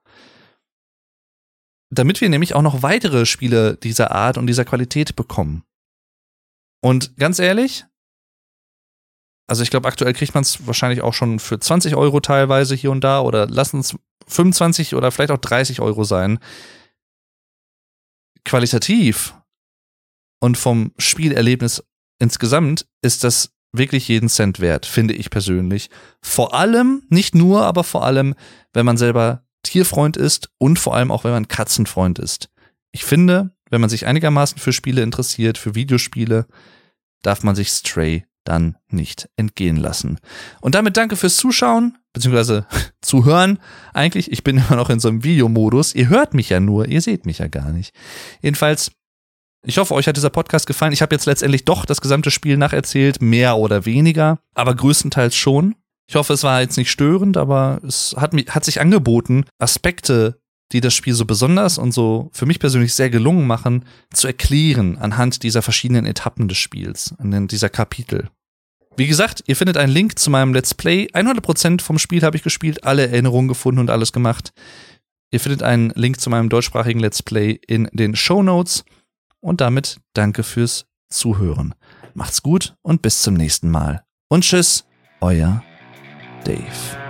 Damit wir nämlich auch noch weitere Spiele dieser Art und dieser Qualität bekommen. Und ganz ehrlich, also ich glaube, aktuell kriegt man es wahrscheinlich auch schon für 20 Euro teilweise hier und da oder lassen es 25 oder vielleicht auch 30 Euro sein. Qualitativ und vom Spielerlebnis insgesamt ist das wirklich jeden Cent wert, finde ich persönlich. Vor allem, nicht nur, aber vor allem, wenn man selber Tierfreund ist und vor allem auch, wenn man Katzenfreund ist. Ich finde, wenn man sich einigermaßen für Spiele interessiert, für Videospiele, darf man sich Stray dann nicht entgehen lassen. Und damit danke fürs Zuschauen, beziehungsweise <laughs> zuhören. Eigentlich, ich bin <laughs> immer noch in so einem Videomodus. Ihr hört mich ja nur, ihr seht mich ja gar nicht. Jedenfalls, ich hoffe, euch hat dieser Podcast gefallen. Ich habe jetzt letztendlich doch das gesamte Spiel nacherzählt, mehr oder weniger, aber größtenteils schon. Ich hoffe, es war jetzt nicht störend, aber es hat, hat sich angeboten, Aspekte die das Spiel so besonders und so für mich persönlich sehr gelungen machen, zu erklären anhand dieser verschiedenen Etappen des Spiels, an dieser Kapitel. Wie gesagt, ihr findet einen Link zu meinem Let's Play. 100% vom Spiel habe ich gespielt, alle Erinnerungen gefunden und alles gemacht. Ihr findet einen Link zu meinem deutschsprachigen Let's Play in den Show Notes. Und damit danke fürs Zuhören. Macht's gut und bis zum nächsten Mal. Und tschüss, euer Dave.